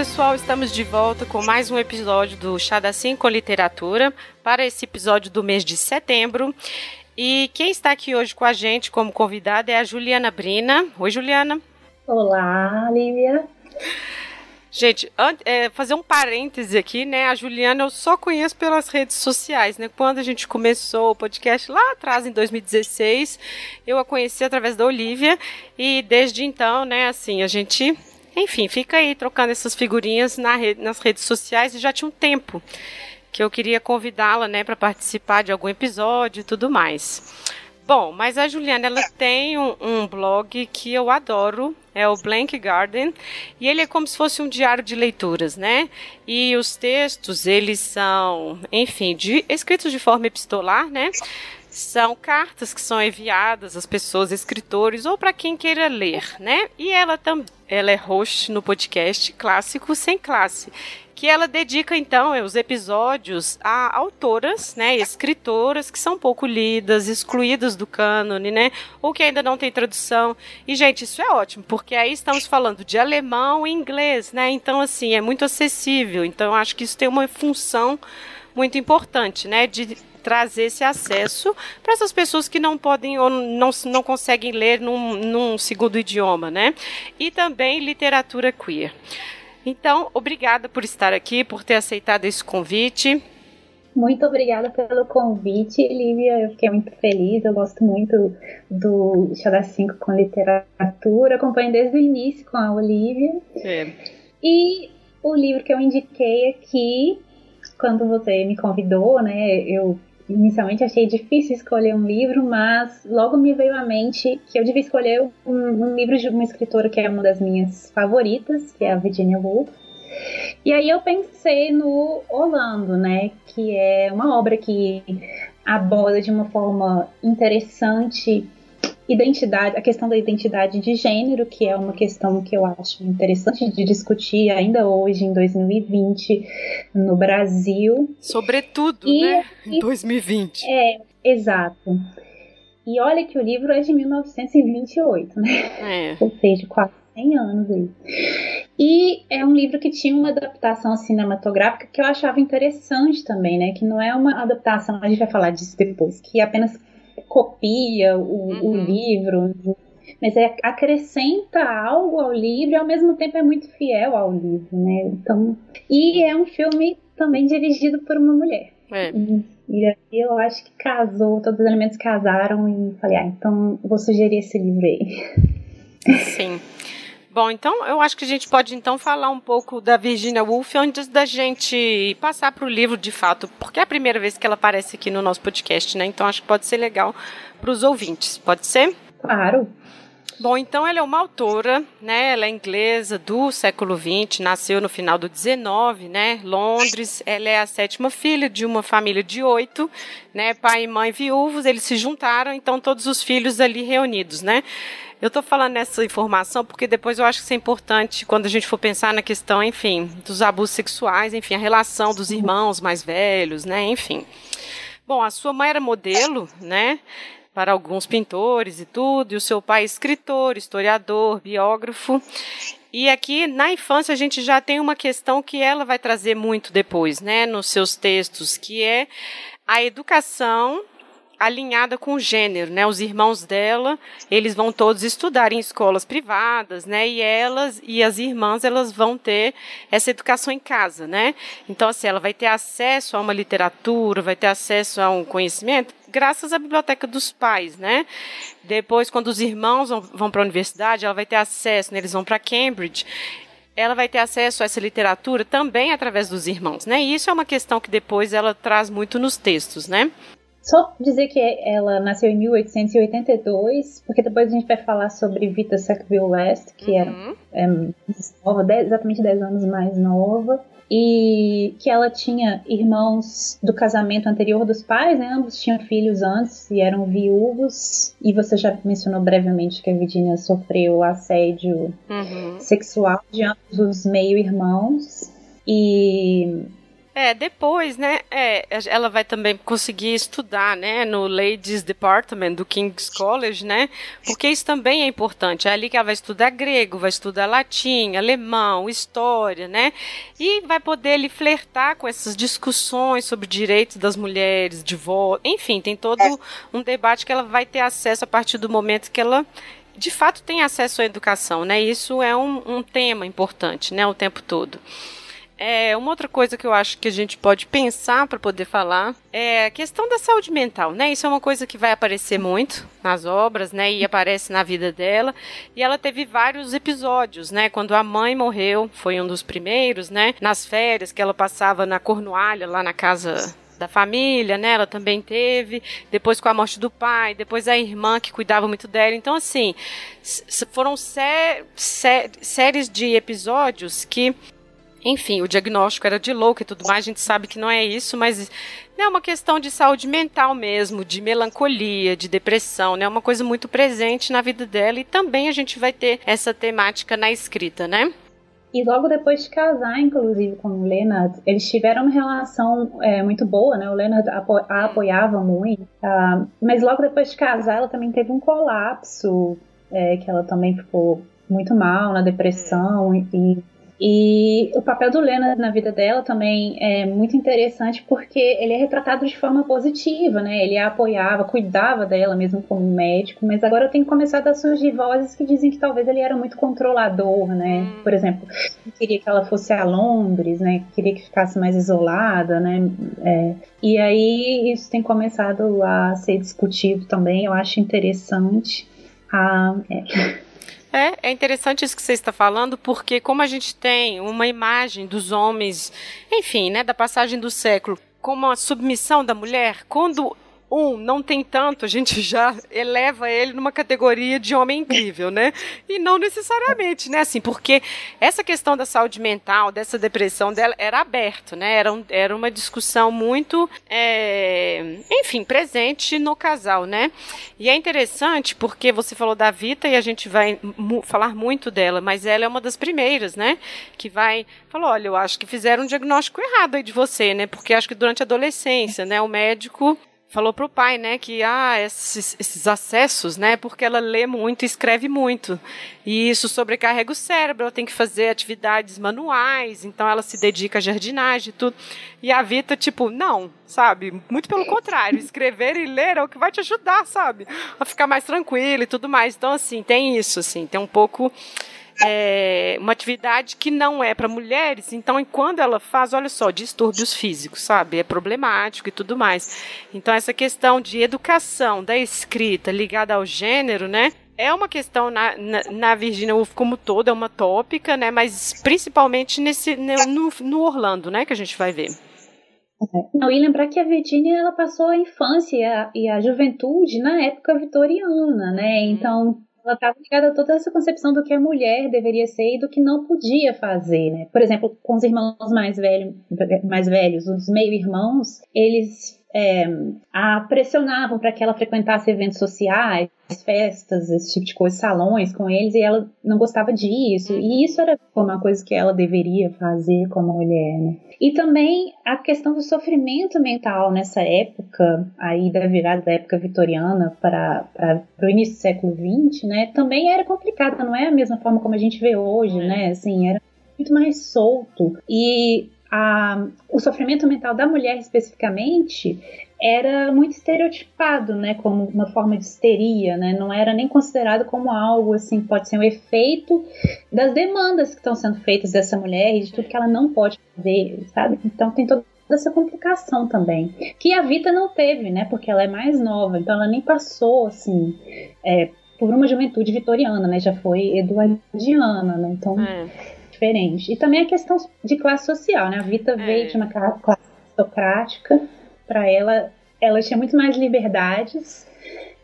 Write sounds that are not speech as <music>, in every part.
Pessoal, estamos de volta com mais um episódio do Chá da Cinco Literatura para esse episódio do mês de setembro. E quem está aqui hoje com a gente como convidada é a Juliana Brina. Oi, Juliana. Olá, Lívia. Gente, é, fazer um parêntese aqui, né? A Juliana eu só conheço pelas redes sociais, né? Quando a gente começou o podcast lá atrás, em 2016, eu a conheci através da Olivia e desde então, né, assim, a gente, enfim, fica aí trocando essas figurinhas na nas redes sociais e já tinha um tempo que eu queria convidá-la, né, para participar de algum episódio e tudo mais. Bom, mas a Juliana ela tem um, um, blog que eu adoro, é o Blank Garden, e ele é como se fosse um diário de leituras, né? E os textos, eles são, enfim, de, escritos de forma epistolar, né? São cartas que são enviadas às pessoas, escritores, ou para quem queira ler, né? E ela também ela é host no podcast Clássico Sem Classe que ela dedica então os episódios a autoras, né, escritoras que são pouco lidas, excluídas do cânone, né, ou que ainda não tem tradução. E gente, isso é ótimo, porque aí estamos falando de alemão e inglês, né? Então assim, é muito acessível. Então acho que isso tem uma função muito importante, né, de trazer esse acesso para essas pessoas que não podem ou não, não conseguem ler num, num segundo idioma, né? E também literatura queer. Então, obrigada por estar aqui, por ter aceitado esse convite. Muito obrigada pelo convite, Lívia. Eu fiquei muito feliz. Eu gosto muito do Xadá 5 com literatura. Acompanho desde o início com a Olivia. É. E o livro que eu indiquei aqui, quando você me convidou, né? Eu inicialmente achei difícil escolher um livro, mas logo me veio à mente que eu devia escolher um, um livro de uma escritora que é uma das minhas favoritas, que é a Virginia Woolf. E aí eu pensei no Orlando, né, que é uma obra que aborda de uma forma interessante identidade, a questão da identidade de gênero, que é uma questão que eu acho interessante de discutir ainda hoje, em 2020, no Brasil. Sobretudo, e, né? Em 2020. É, exato. E olha que o livro é de 1928, né? É. Ou seja, quase 100 anos aí. E é um livro que tinha uma adaptação cinematográfica que eu achava interessante também, né? Que não é uma adaptação, a gente vai falar disso depois, que apenas copia o, uhum. o livro, mas é, acrescenta algo ao livro e ao mesmo tempo é muito fiel ao livro, né? Então, e é um filme também dirigido por uma mulher. É. E, e aí eu acho que casou, todos os elementos casaram e falei, ah, então vou sugerir esse livro aí. Sim. <laughs> Bom, então eu acho que a gente pode então falar um pouco da Virginia Woolf antes da gente passar para o livro de fato, porque é a primeira vez que ela aparece aqui no nosso podcast, né? Então acho que pode ser legal para os ouvintes. Pode ser? Claro. Bom, então ela é uma autora, né? Ela é inglesa do século XX, nasceu no final do XIX, né? Londres. Ela é a sétima filha de uma família de oito, né? Pai e mãe viúvos, eles se juntaram, então todos os filhos ali reunidos, né? Eu estou falando essa informação porque depois eu acho que isso é importante quando a gente for pensar na questão, enfim, dos abusos sexuais, enfim, a relação dos irmãos mais velhos, né, enfim. Bom, a sua mãe era modelo, né, para alguns pintores e tudo, e o seu pai escritor, historiador, biógrafo. E aqui na infância a gente já tem uma questão que ela vai trazer muito depois, né, nos seus textos, que é a educação alinhada com o gênero, né? Os irmãos dela, eles vão todos estudar em escolas privadas, né? E elas e as irmãs, elas vão ter essa educação em casa, né? Então, assim, ela vai ter acesso a uma literatura, vai ter acesso a um conhecimento graças à biblioteca dos pais, né? Depois, quando os irmãos vão, para a universidade, ela vai ter acesso, né? eles vão para Cambridge ela vai ter acesso a essa literatura também através dos irmãos, né? E isso é uma questão que depois ela traz muito nos textos, né? Só dizer que ela nasceu em 1882, porque depois a gente vai falar sobre Vita Sackville West, que uhum. era é, nova, dez, exatamente 10 anos mais nova, e que ela tinha irmãos do casamento anterior dos pais, né? ambos tinham filhos antes e eram viúvos, e você já mencionou brevemente que a Virginia sofreu assédio uhum. sexual de ambos os meio-irmãos, e É, depois, né, é, ela vai também conseguir estudar, né, no Ladies Department do King's College, né, porque isso também é importante. É ali que ela vai estudar grego, vai estudar latim, alemão, história, né, e vai poder ali flertar com essas discussões sobre direitos das mulheres, de voto, enfim, tem todo um debate que ela vai ter acesso a partir do momento que ela de fato tem acesso à educação, né? Isso é um, um tema importante, né? O tempo todo. É, uma outra coisa que eu acho que a gente pode pensar para poder falar é a questão da saúde mental, né? Isso é uma coisa que vai aparecer muito nas obras, né? E aparece na vida dela. E ela teve vários episódios, né? Quando a mãe morreu, foi um dos primeiros, né? Nas férias que ela passava na Cornualha, lá na casa da família, né? Ela também teve. Depois com a morte do pai, depois a irmã que cuidava muito dela. Então, assim, foram sé sé séries de episódios que enfim, o diagnóstico era de louco e tudo mais, a gente sabe que não é isso, mas é uma questão de saúde mental mesmo, de melancolia, de depressão, né? É uma coisa muito presente na vida dela e também a gente vai ter essa temática na escrita, né? E logo depois de casar, inclusive, com o Leonard, eles tiveram uma relação é, muito boa, né? O Leonard apo a apoiava muito. Uh, mas logo depois de casar, ela também teve um colapso, é, que ela também ficou muito mal na depressão e e o papel do Leonard na vida dela também é muito interessante porque ele é retratado de forma positiva, né? Ele a apoiava, cuidava dela mesmo como médico, mas agora tem começado a surgir vozes que dizem que talvez ele era muito controlador, né? Hum. Por exemplo, queria que ela fosse a Londres, né? Queria que ficasse mais isolada, né? É, e aí isso tem começado a ser discutido também, eu acho interessante. Ah, é. É, é interessante isso que você está falando, porque como a gente tem uma imagem dos homens, enfim, né, da passagem do século, como a submissão da mulher, quando um não tem tanto, a gente <laughs> já eleva ele numa categoria de homem incrível, né? E não necessariamente, né? Assim, porque essa questão da saúde mental, dessa depressão dela, era aberto, né? Era, um, era uma discussão muito, é, enfim, presente no casal, né? E é interessante porque você falou da Vita e a gente vai falar muito dela, mas ela é uma das primeiras, né? Que vai falar, olha, eu acho que fizeram um diagnóstico errado aí de você, né? Porque acho que durante a adolescência, né? O médico falou pro pai, né, que ah, esses, esses acessos, né, porque ela lê muito e escreve muito. E isso sobrecarrega o cérebro, ela tem que fazer atividades manuais, então ela se dedica à jardinagem e tudo. E a Vita, tipo, não, sabe? Muito pelo contrário, escrever e ler é o que vai te ajudar, sabe? A ficar mais tranquila e tudo mais. Então, assim, tem isso, assim, tem um pouco é, uma atividade que não é para mulheres, então quando ela faz, olha só, distúrbios físicos, sabe? É problemático e tudo mais. Então essa questão de educação da escrita ligada ao gênero, né? É uma questão na, na, na Virginia Woolf como todo, é uma tópica, né? Mas principalmente nesse, no, no Orlando, né? Que a gente vai ver. Não, e lembrar que a Virginia ela passou a infância e a, e a juventude na época vitoriana, né? Uhum. Então ela estava ligada a toda essa concepção do que a mulher deveria ser e do que não podia fazer, né? Por exemplo, com os irmãos mais, velho, mais velhos, os meio-irmãos, eles é, a pressionavam para que ela frequentasse eventos sociais, festas, esse tipo de coisa, salões com eles, e ela não gostava disso. E isso era uma coisa que ela deveria fazer como mulher, né? E também a questão do sofrimento mental nessa época, aí da virada da época vitoriana para o início do século XX, né? Também era complicada, não é a mesma forma como a gente vê hoje, né? Assim, era muito mais solto. E a, o sofrimento mental da mulher especificamente era muito estereotipado, né, como uma forma de histeria, né, não era nem considerado como algo assim, pode ser um efeito das demandas que estão sendo feitas dessa mulher e de tudo que ela não pode fazer, sabe? Então tem toda essa complicação também, que a Vita não teve, né, porque ela é mais nova, então ela nem passou assim é, por uma juventude vitoriana, né, já foi eduardiana, né, então é diferente. E também a questão de classe social, né? A Vita é. veio de uma classe aristocrática, para ela, ela tinha muito mais liberdades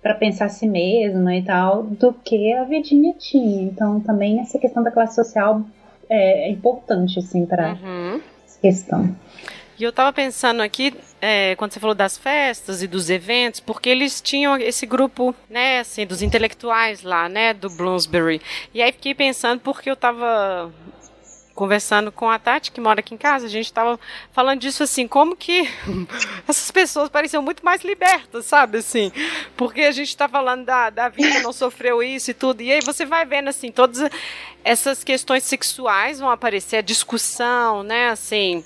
para pensar a si mesma e tal do que a Virginia tinha. Então também essa questão da classe social é, é importante assim para uhum. essa questão. E eu estava pensando aqui, é, quando você falou das festas e dos eventos, porque eles tinham esse grupo, né, assim, dos intelectuais lá, né, do Bloomsbury. E aí fiquei pensando porque eu estava conversando com a Tati, que mora aqui em casa, a gente estava falando disso assim, como que <laughs> essas pessoas pareciam muito mais libertas, sabe, assim, porque a gente está falando da, da vida, não sofreu isso e tudo, e aí você vai vendo, assim, todas essas questões sexuais vão aparecer, a discussão, né, assim,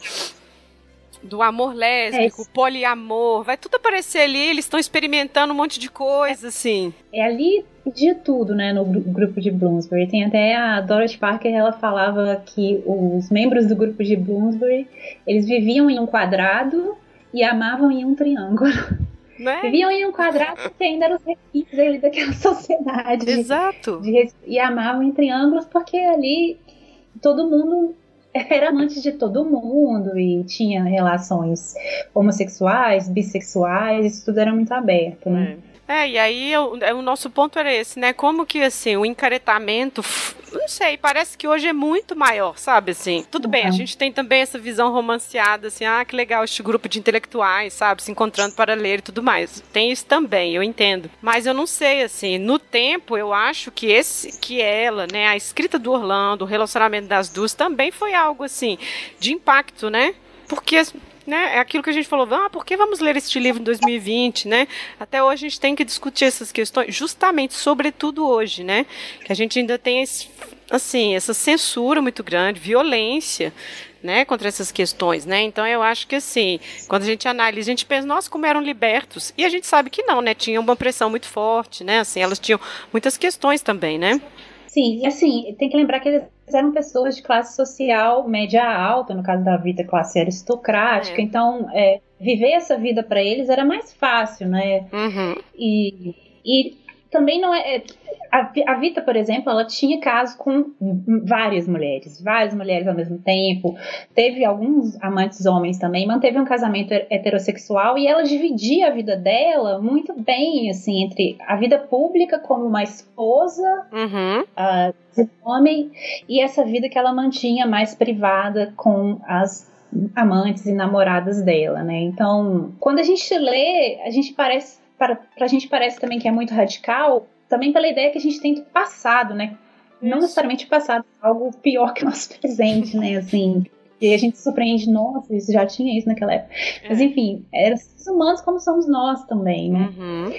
do amor lésbico, é. poliamor, vai tudo aparecer ali, eles estão experimentando um monte de coisa, assim. É ali de tudo, né, no grupo de Bloomsbury. Tem até a Dorothy Parker, ela falava que os membros do grupo de Bloomsbury, eles viviam em um quadrado e amavam em um triângulo. Né? <laughs> Viviam em um quadrado que ainda eram os requisitos ali daquela <laughs> sociedade. Exato. De, de, e amavam em triângulos porque ali todo mundo <laughs> era amante de todo mundo e tinha relações homossexuais, bissexuais, isso tudo era muito aberto, né? É. É, e aí o, é, o nosso ponto era esse, né? Como que assim, o encaretamento, não sei, parece que hoje é muito maior, sabe assim? Tudo uhum. bem, a uhum. gente tem também essa visão romanceada, assim, ah, que legal este grupo de intelectuais, sabe, se encontrando para ler e tudo mais. Tem isso também, eu entendo. Mas eu não sei, assim, no tempo eu acho que esse, que ela, né, a escrita do Orlando, o relacionamento das duas também foi algo assim de impacto, né? Porque né, é aquilo que a gente falou, ah, por que vamos ler este livro em 2020, né? Até hoje a gente tem que discutir essas questões, justamente, sobretudo hoje, né? Que a gente ainda tem esse, assim, essa censura muito grande, violência, né, contra essas questões, né? Então eu acho que assim, quando a gente analisa, a gente pensa, nossa, como eram libertos. E a gente sabe que não, né? Tinha uma pressão muito forte, né? Assim, elas tinham muitas questões também, né? Sim, e assim, tem que lembrar que eles eram pessoas de classe social média alta, no caso da vida, classe aristocrática, é. então é, viver essa vida para eles era mais fácil, né? Uhum. E, e também não é, é a, a Vita, por exemplo, ela tinha caso com várias mulheres, várias mulheres ao mesmo tempo. Teve alguns amantes homens também, manteve um casamento heterossexual e ela dividia a vida dela muito bem, assim, entre a vida pública como uma esposa, uhum. uh, homem, e essa vida que ela mantinha mais privada com as amantes e namoradas dela, né? Então, quando a gente lê, a gente parece para a gente parece também que é muito radical, também pela ideia que a gente tem do passado, né? Não necessariamente passado, algo pior que o nosso <laughs> presente, né? Assim, e a gente se surpreende, nossa, isso já tinha isso naquela época. É. Mas enfim, eram humanos como somos nós também, né? Uhum.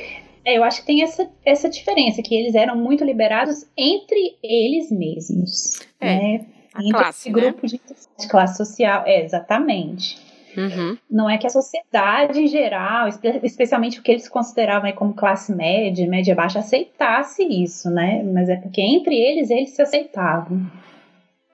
É, eu acho que tem essa, essa diferença, que eles eram muito liberados entre eles mesmos. É, né? Entre classe, esse grupo né? de classe social. É, exatamente. Uhum. Não é que a sociedade em geral, especialmente o que eles consideravam como classe média, média baixa, aceitasse isso, né? Mas é porque entre eles eles se aceitavam.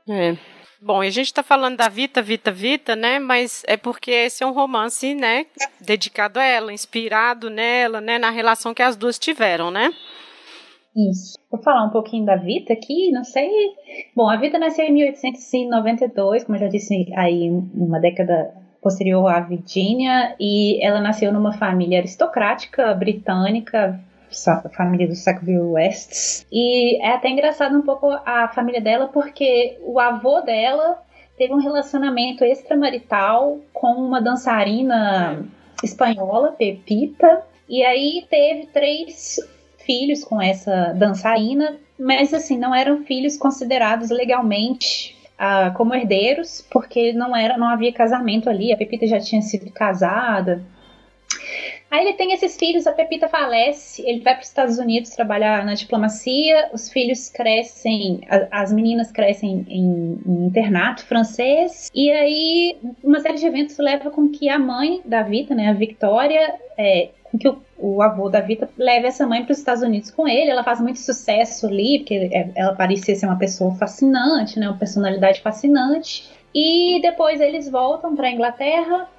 É. Bom, e a gente está falando da Vita, Vita, Vita, né? Mas é porque esse é um romance, né? Dedicado a ela, inspirado nela, né? Na relação que as duas tiveram, né? Isso. Vou falar um pouquinho da Vita aqui, não sei. Bom, a Vita nasceu em 1892, como eu já disse aí, uma década posterior à Virginia, e ela nasceu numa família aristocrática britânica, família do Sackville West. E é até engraçado um pouco a família dela, porque o avô dela teve um relacionamento extramarital com uma dançarina espanhola, Pepita, e aí teve três filhos com essa dançarina, mas assim, não eram filhos considerados legalmente uh, como herdeiros, porque não era, não havia casamento ali, a Pepita já tinha sido casada. Aí ele tem esses filhos, a Pepita falece, ele vai para os Estados Unidos trabalhar na diplomacia, os filhos crescem, as meninas crescem em, internato francês, e aí uma série de eventos leva com que a mãe da Vita, né, a Victoria, é, com que o, o, avô da Vita leve essa mãe para os Estados Unidos com ele. Ela faz muito sucesso ali, porque é, ela parecia ser uma pessoa fascinante, né, uma personalidade fascinante. E depois eles voltam para a Inglaterra.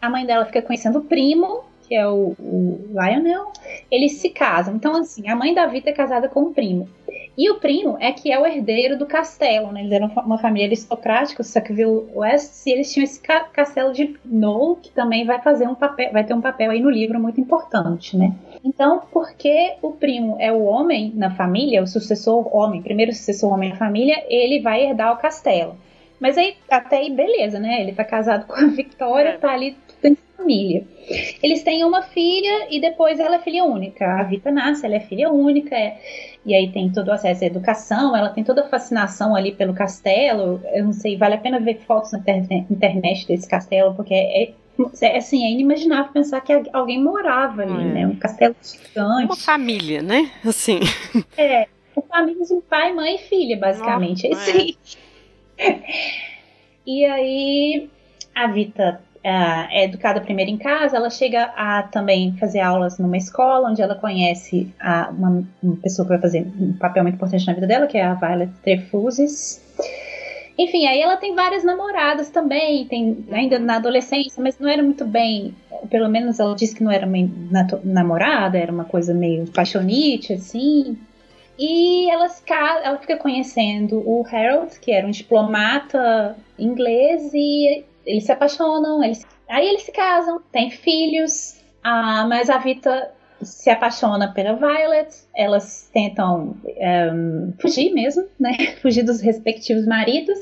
A mãe dela fica conhecendo o primo, que é o, o Lionel. Eles se casam. Então, assim, a mãe da Vita é casada com o primo. E o primo é que é o herdeiro do castelo, né? Eles eram uma família aristocrática, o Sackville West, e eles tinham esse ca castelo de Knoll, que também vai fazer um papel, vai ter um papel aí no livro muito importante, né? Então, porque o primo é o homem na família, o sucessor homem, primeiro sucessor homem na família, ele vai herdar o castelo. Mas aí, até aí, beleza, né? Ele tá casado com a Victoria, é. tá ali família. Eles têm uma filha e depois ela é filha única. A Vita nasce, ela é filha única, é, e aí tem todo o acesso à educação, ela tem toda a fascinação ali pelo castelo. Eu não sei, vale a pena ver fotos na internet desse castelo, porque é, é, assim, é inimaginável pensar que alguém morava ali, é. né? Um castelo gigante. Uma família, né? Assim. <laughs> É, uma família de pai, mãe e filha, basicamente. Nossa, é aí. E aí a Vita é educada primeiro em casa, ela chega a também fazer aulas numa escola, onde ela conhece a, uma, uma, pessoa que vai fazer um papel muito importante na vida dela, que é a Violet Trefusis. Enfim, aí ela tem várias namoradas também, tem ainda na adolescência, mas não era muito bem. Pelo menos ela disse que não era uma namorada, era uma coisa meio paixonite, assim. E ela fica conhecendo o Harold, que era um diplomata inglês, e eles se apaixonam, eles, aí eles se casam, têm filhos, ah, mas a Vita se apaixona pela Violet, elas tentam um, fugir mesmo, né? <laughs> Fugir dos respectivos maridos.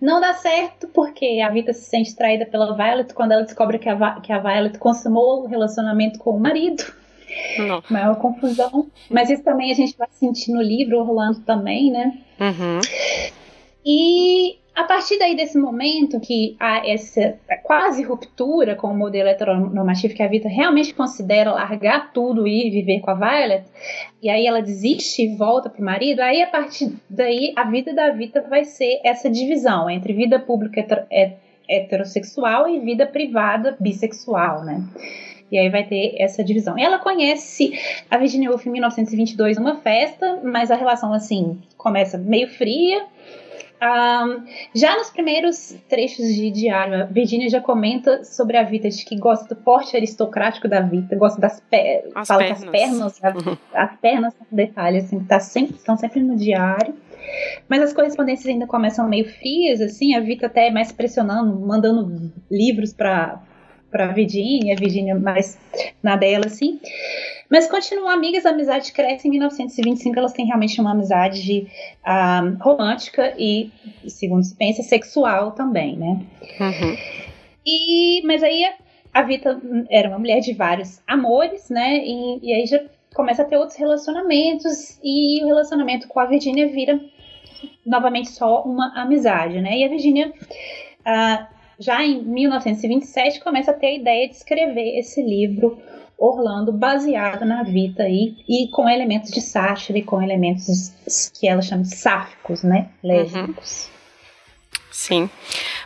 Não dá certo porque a Vita se sente traída pela Violet quando ela descobre que a, que a Violet consumou o relacionamento com o marido. Não. <laughs> Maior confusão. Mas isso também a gente vai sentir no livro, Orlando também, né? Uhum. E a partir daí desse momento que há essa quase ruptura com o modelo heteronormativo que a Vita realmente considera largar tudo e viver com a Violet, e aí ela desiste e volta pro marido, aí a partir daí a vida da Vita vai ser essa divisão entre vida pública heterossexual e vida privada bissexual, né? E aí vai ter essa divisão. Ela conhece a Virginia Woolf em 1922 numa festa, mas a relação assim começa meio fria um, já nos primeiros trechos de diário, a Virginia já comenta sobre a Vita, de que gosta do porte aristocrático da Vita, gosta das pernas, fala pernas. que as pernas, as, as pernas são um detalhe, assim, tá sempre, estão sempre no diário. Mas as correspondências ainda começam meio frias, assim, a Vita até é mais pressionando, mandando livros para para Virginia, a Virginia mais na dela, assim. Mas continuam amigas, a amizade cresce. Em 1925, elas têm realmente uma amizade uh, romântica e, segundo se pensa, sexual também, né? Uhum. E, mas aí a Vita era uma mulher de vários amores, né? E, e aí já começa a ter outros relacionamentos e o relacionamento com a Virginia vira novamente só uma amizade, né? E a Virginia uh, já em 1927 começa a ter a ideia de escrever esse livro Orlando baseado na Vita aí e com elementos de sátira e com elementos que ela chama de sáficos, né? Lésbicos. Uhum. Sim.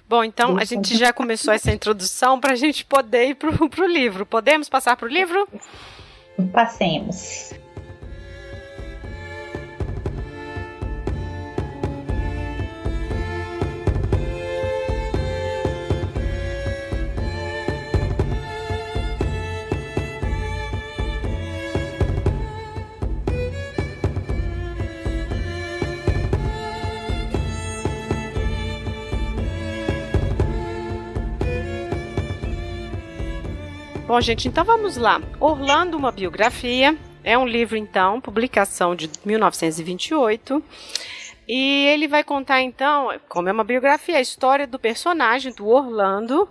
Bom, então a gente já começou essa introdução para a gente poder ir para o livro. Podemos passar para o livro? Passemos. Bom, gente, então vamos lá. Orlando, uma biografia. É um livro, então, publicação de 1928. E ele vai contar, então, como é uma biografia, a história do personagem, do Orlando,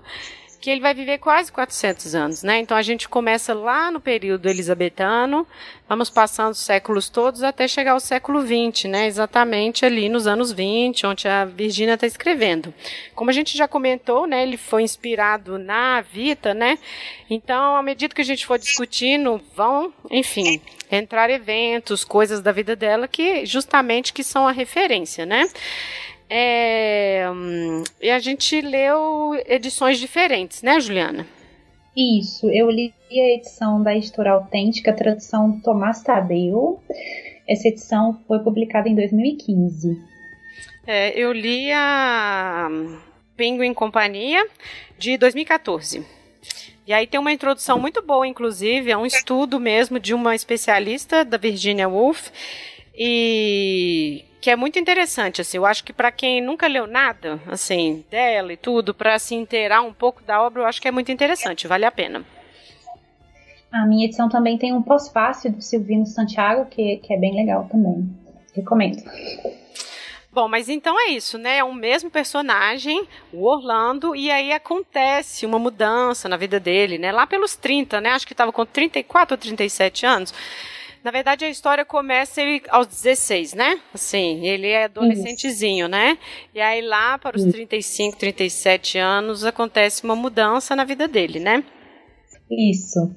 que ele vai viver quase 400 anos, né? Então a gente começa lá no período elisabetano, vamos passando os séculos todos até chegar ao século 20, né? Exatamente ali nos anos 20, onde a Virginia está escrevendo. Como a gente já comentou, né? Ele foi inspirado na Vita, né? Então, à medida que a gente for discutindo, vão, enfim, entrar eventos, coisas da vida dela que justamente que são a referência, né? É, hum, e a gente leu edições diferentes, né, Juliana? Isso, eu li a edição da editora autêntica, tradução Tomás Tadeu. Essa edição foi publicada em 2015. É, eu li a Penguin Companhia de 2014. E aí tem uma introdução muito boa, inclusive, é um estudo mesmo de uma especialista da Virginia Woolf e que é muito interessante, assim, eu acho que para quem nunca leu nada, assim, dela e tudo, para se inteirar um pouco da obra, eu acho que é muito interessante, vale a pena. A minha edição também tem um pós-fácil do Silvino Santiago, que, que é bem legal também. Recomendo. Bom, mas então é isso, né? É o mesmo personagem, o Orlando, e aí acontece uma mudança na vida dele, né? Lá pelos 30, né? Acho que estava com 34 ou 37 anos. Na verdade, a história começa ele aos 16, né? Assim, ele é adolescentezinho, né? E aí lá para os Isso. 35, 37 anos acontece uma mudança na vida dele, né? Isso.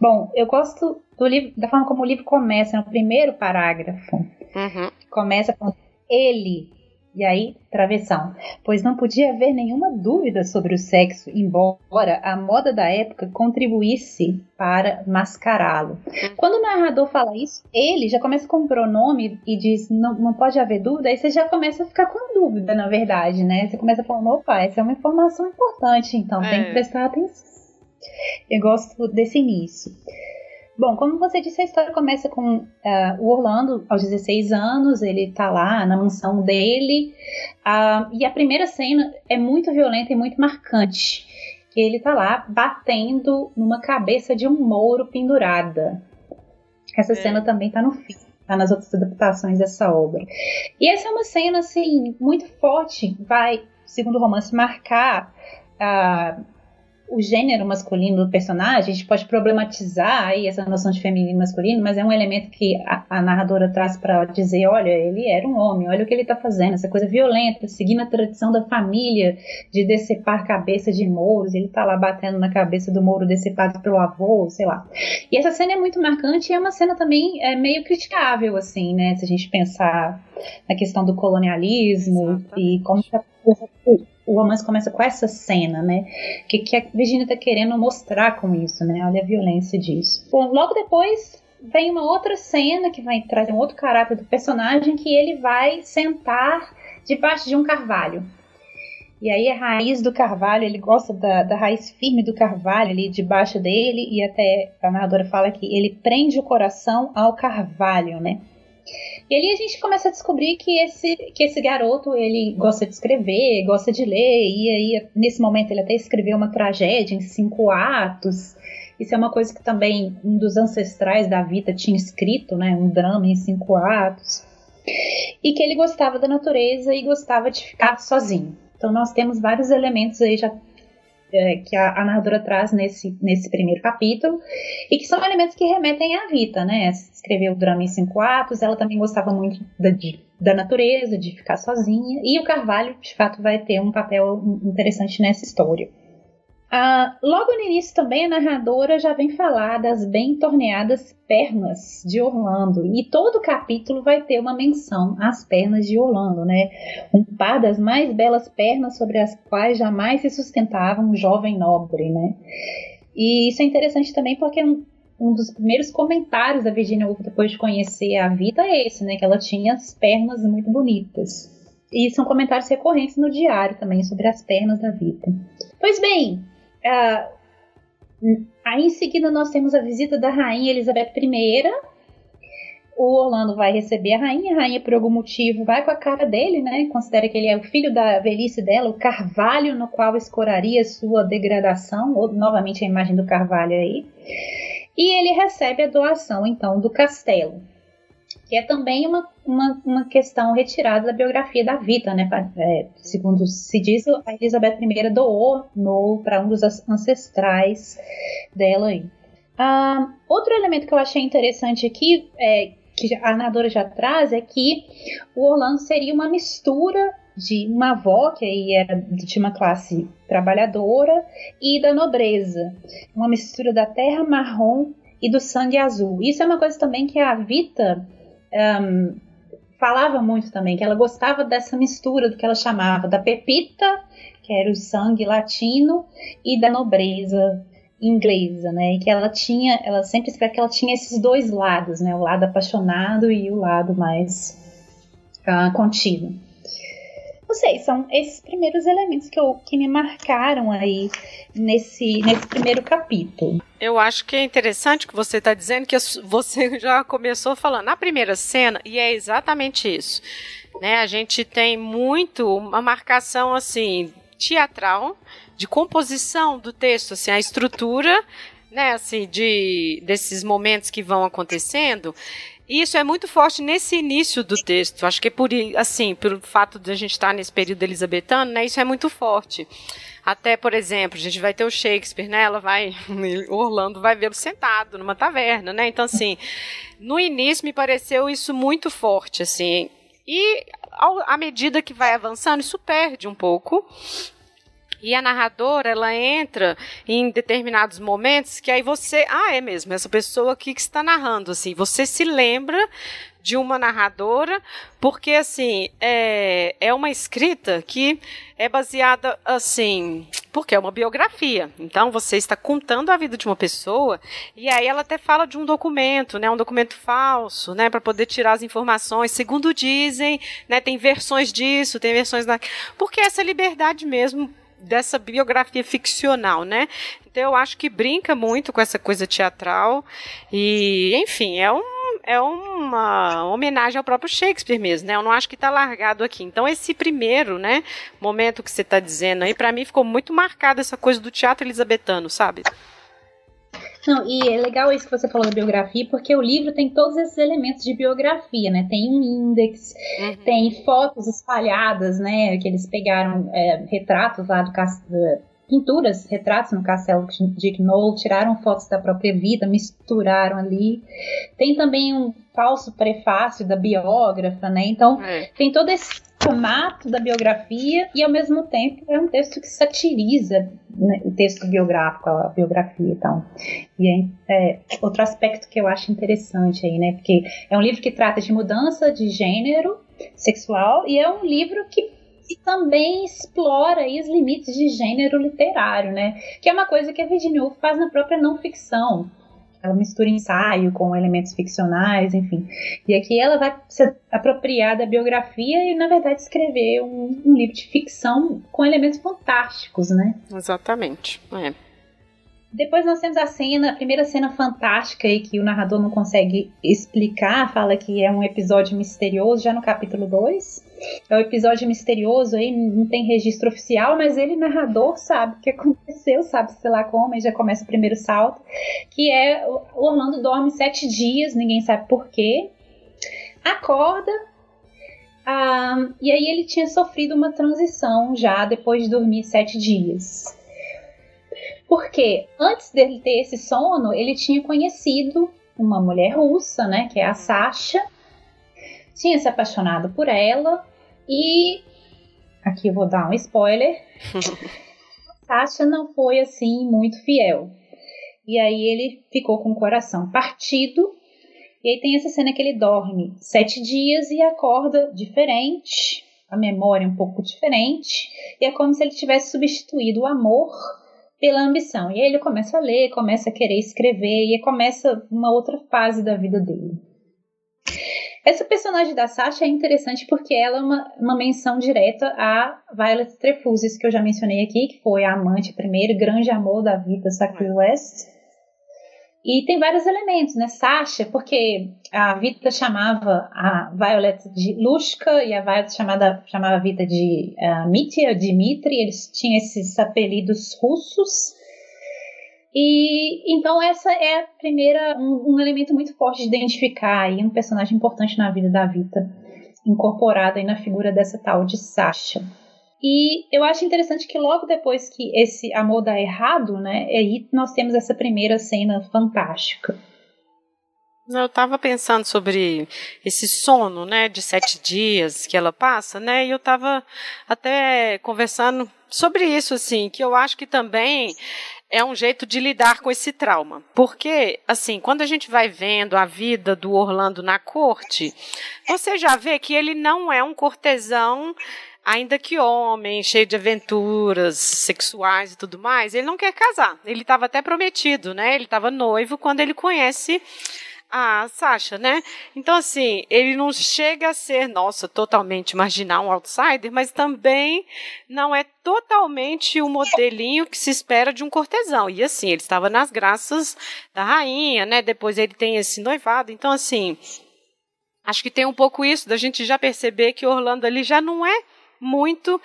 Bom, eu gosto do livro, da forma como o livro começa, no primeiro parágrafo. Uhum. Começa com ele e aí, travessão. Pois não podia haver nenhuma dúvida sobre o sexo, embora a moda da época contribuísse para mascará-lo. Quando o narrador fala isso, ele já começa com o pronome e diz não, não pode haver dúvida, aí você já começa a ficar com dúvida, na verdade, né? Você começa falando, opa, essa é uma informação importante, então é. tem que prestar atenção. Eu gosto desse início. Bom, como você disse, a história começa com uh, o Orlando aos 16 anos, ele tá lá na mansão dele, uh, e a primeira cena é muito violenta e muito marcante. Que ele tá lá batendo numa cabeça de um mouro pendurada. Essa é. cena também tá no filme, tá nas outras adaptações dessa obra. E essa é uma cena, assim, muito forte, vai, segundo o romance, marcar. Uh, o gênero masculino do personagem, a gente pode problematizar aí essa noção de feminino e masculino, mas é um elemento que a, a narradora traz para dizer, olha, ele era um homem, olha o que ele está fazendo, essa coisa violenta, seguindo a tradição da família de decepar cabeça de mouros, ele está lá batendo na cabeça do mouro decepado pelo avô, sei lá. E essa cena é muito marcante e é uma cena também é, meio criticável, assim, né, se a gente pensar na questão do colonialismo Exatamente. e como que a o romance começa com essa cena, né? Que, que a Virginia tá querendo mostrar com isso, né? Olha a violência disso. Bom, logo depois vem uma outra cena que vai trazer um outro caráter do personagem que ele vai sentar debaixo de um carvalho. E aí a raiz do carvalho, ele gosta da, da raiz firme do carvalho ali debaixo dele, e até a narradora fala que ele prende o coração ao carvalho, né? E ali a gente começa a descobrir que esse, que esse garoto, ele gosta de escrever, gosta de ler, e aí nesse momento ele até escreveu uma tragédia em cinco atos. Isso é uma coisa que também um dos ancestrais da vida tinha escrito, né, um drama em cinco atos. E que ele gostava da natureza e gostava de ficar sozinho. Então nós temos vários elementos aí já é, que a, a, narradora traz nesse, nesse primeiro capítulo, e que são elementos que remetem à vida, né? Escreveu o drama em cinco atos, ela também gostava muito da, de, da natureza, de ficar sozinha, e o Carvalho, de fato, vai ter um papel interessante nessa história. Ah, logo no início também a narradora já vem falar das bem torneadas pernas de Orlando e todo capítulo vai ter uma menção às pernas de Orlando, né? Um par das mais belas pernas sobre as quais jamais se sustentava um jovem nobre, né? E isso é interessante também porque um, um dos primeiros comentários da Virginia Woolf depois de conhecer a vida é esse, né? Que ela tinha as pernas muito bonitas. E são comentários recorrentes no diário também sobre as pernas da vida. Pois bem, Uh, aí em seguida nós temos a visita da rainha Elizabeth I. O Orlando vai receber a rainha, a rainha por algum motivo vai com a cara dele, né? Considera que ele é o filho da velhice dela, o carvalho no qual escoraria sua degradação, ou novamente a imagem do carvalho aí. E ele recebe a doação então do castelo que é também uma, uma, uma questão retirada da biografia da Vita, né? É, segundo se diz, a Elizabeth I doou para um dos ancestrais dela aí. Ah, outro elemento que eu achei interessante aqui, é, que a narradora já traz, é que o Orlando seria uma mistura de uma avó, que aí era de uma classe trabalhadora, e da nobreza. Uma mistura da terra marrom e do sangue azul. Isso é uma coisa também que a Vita um, falava muito também, que ela gostava dessa mistura do que ela chamava da pepita, que era o sangue latino, e da nobreza inglesa, né? E que ela tinha, ela sempre escreve que ela tinha esses dois lados, né? O lado apaixonado e o lado mais uh, contido. Não sei, são esses primeiros elementos que, eu, que me marcaram aí nesse, nesse primeiro capítulo. Eu acho que é interessante que você está dizendo que você <laughs> já começou falando na primeira cena, e é exatamente isso. Né? A gente tem muito uma marcação assim teatral de composição do texto, assim, a estrutura né, assim, de desses momentos que vão acontecendo, Isso é muito forte nesse início do texto. Acho que é por assim, pelo fato de a gente estar nesse período elisabetano, né? Isso é muito forte. Até, por exemplo, a gente vai ter o Shakespeare, né? Ela vai, <laughs> Orlando vai vê-lo sentado numa taverna, né? Então, assim, no início me pareceu isso muito forte, assim. E ao, à medida que vai avançando, isso perde um pouco. E a narradora, ela entra em determinados momentos que aí você, ah, é mesmo, essa pessoa aqui que está narrando, assim, você se lembra de uma narradora, porque assim é, é uma escrita que é baseada assim, porque é uma biografia. Então você está contando a vida de uma pessoa e aí ela até fala de um documento, né, um documento falso, né, para poder tirar as informações. Segundo dizem, né, tem versões disso, tem versões da, porque essa liberdade mesmo dessa biografia ficcional, né? Então eu acho que brinca muito com essa coisa teatral e, enfim, é um é uma homenagem ao próprio Shakespeare mesmo, né? Eu não acho que está largado aqui. Então esse primeiro, né, momento que você está dizendo aí, para mim ficou muito marcado essa coisa do teatro elisabetano, sabe? Não, e é legal isso que você falou da biografia, porque o livro tem todos esses elementos de biografia, né? Tem um índex, uhum. tem fotos espalhadas, né? Que eles pegaram é, retratos lá do castelo pinturas, retratos no castelo de Knoll, tiraram fotos da própria vida, misturaram ali. Tem também um falso prefácio da biógrafa, né? Então, é. tem todo esse formato da biografia e, ao mesmo tempo, é um texto que satiriza né, o texto biográfico, a biografia e tal. E é, é, outro aspecto que eu acho interessante aí, né? Porque é um livro que trata de mudança de gênero sexual e é um livro que e também explora aí os limites de gênero literário, né? Que é uma coisa que a Virginia Woolf faz na própria não ficção. Ela mistura ensaio com elementos ficcionais, enfim. E aqui ela vai se apropriar da biografia e, na verdade, escrever um, um livro de ficção com elementos fantásticos, né? Exatamente. É. Depois nós temos a cena, a primeira cena fantástica aí que o narrador não consegue explicar, fala que é um episódio misterioso, já no capítulo 2. É um episódio misterioso aí, não tem registro oficial, mas ele, narrador, sabe o que <laughs> aconteceu, sabe sei lá como, aí já começa o primeiro salto, que é o Orlando dorme sete dias, ninguém sabe por quê. Acorda, ah, e aí ele tinha sofrido uma transição já depois de dormir sete dias. Porque antes dele ter esse sono, ele tinha conhecido uma mulher russa, né, que é a Sasha, tinha se apaixonado por ela e aqui eu vou dar um spoiler. <laughs> Sasha não foi assim muito fiel. E aí ele ficou com o coração partido. E aí tem essa cena que ele dorme sete dias e acorda diferente, a memória um pouco diferente, e é como se ele tivesse substituído o amor pela ambição. E aí ele começa a ler, começa a querer escrever, e começa uma outra fase da vida dele. Essa personagem da Sasha é interessante porque ela é uma, uma menção direta a Violet Trefusis, que eu já mencionei aqui, que foi a amante primeiro, grande amor da vida Sacred West. E tem vários elementos, né? Sasha, porque a Vita chamava a Violet de Lushka e a Violet chamada, chamava a Vita de uh, Mitya, Dmitri, eles tinham esses apelidos russos. E então essa é a primeira um, um elemento muito forte de identificar aí um personagem importante na vida da Vita, incorporado aí na figura dessa tal de Sasha. E eu acho interessante que logo depois que esse amor dá errado, né, aí nós temos essa primeira cena fantástica. Eu estava pensando sobre esse sono, né, de sete dias que ela passa, né, e eu estava até conversando sobre isso, assim, que eu acho que também é um jeito de lidar com esse trauma. Porque, assim, quando a gente vai vendo a vida do Orlando na corte, você já vê que ele não é um cortesão ainda que homem, cheio de aventuras sexuais e tudo mais, ele não quer casar. Ele estava até prometido, né? Ele estava noivo quando ele conhece a Sasha, né? Então, assim, ele não chega a ser, nossa, totalmente marginal, um outsider, mas também não é totalmente o modelinho que se espera de um cortesão. E, assim, ele estava nas graças da rainha, né? Depois ele tem esse noivado. Então, assim, acho que tem um pouco isso da gente já perceber que Orlando ali já não é muito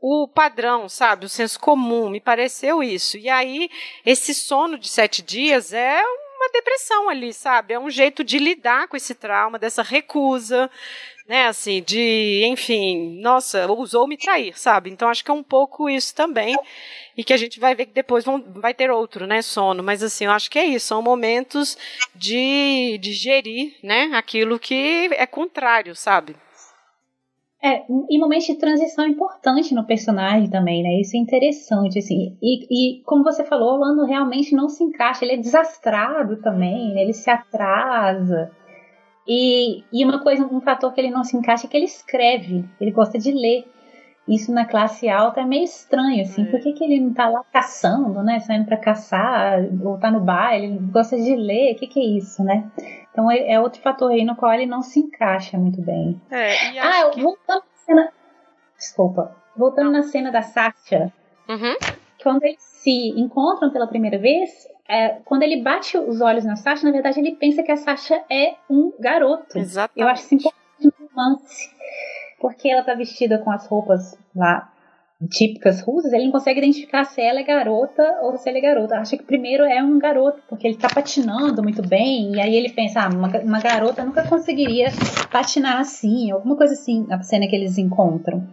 o padrão, sabe? O senso comum, me pareceu isso. E aí, esse sono de sete dias é uma depressão ali, sabe? É um jeito de lidar com esse trauma, dessa recusa, né? Assim, de, enfim, nossa, ousou me trair, sabe? Então acho que é um pouco isso também. E que a gente vai ver que depois vão, vai ter outro, né? Sono. Mas assim, eu acho que é isso. São momentos de, de gerir, né? Aquilo que é contrário, sabe? É, e momentos de transição importante no personagem também, né? Isso é interessante, assim. E, e como você falou, o Orlando realmente não se encaixa, ele é desastrado também, né? ele se atrasa. E, e uma coisa, um fator que ele não se encaixa é que ele escreve, ele gosta de ler. Isso na classe alta é meio estranho, assim. É. Por que, que ele não tá lá caçando, né? Saindo para caçar, ou tá no baile, ele gosta de ler, o que, que é isso, né? Então é, é outro fator aí no qual ele não se encaixa muito bem. É, ah, que... voltando na cena. Desculpa. Voltando na cena da Sasha. Uhum. Quando eles se encontram pela primeira vez, é, quando ele bate os olhos na Sasha, na verdade ele pensa que a Sasha é um garoto. Exatamente. Eu acho isso importante no romance. Porque ela tá vestida com as roupas lá típicas russas, ele não consegue identificar se ela é garota ou se ele é garota. Acha que primeiro é um garoto, porque ele tá patinando muito bem, e aí ele pensa, ah, uma, uma garota nunca conseguiria patinar assim, alguma coisa assim, na cena que eles encontram.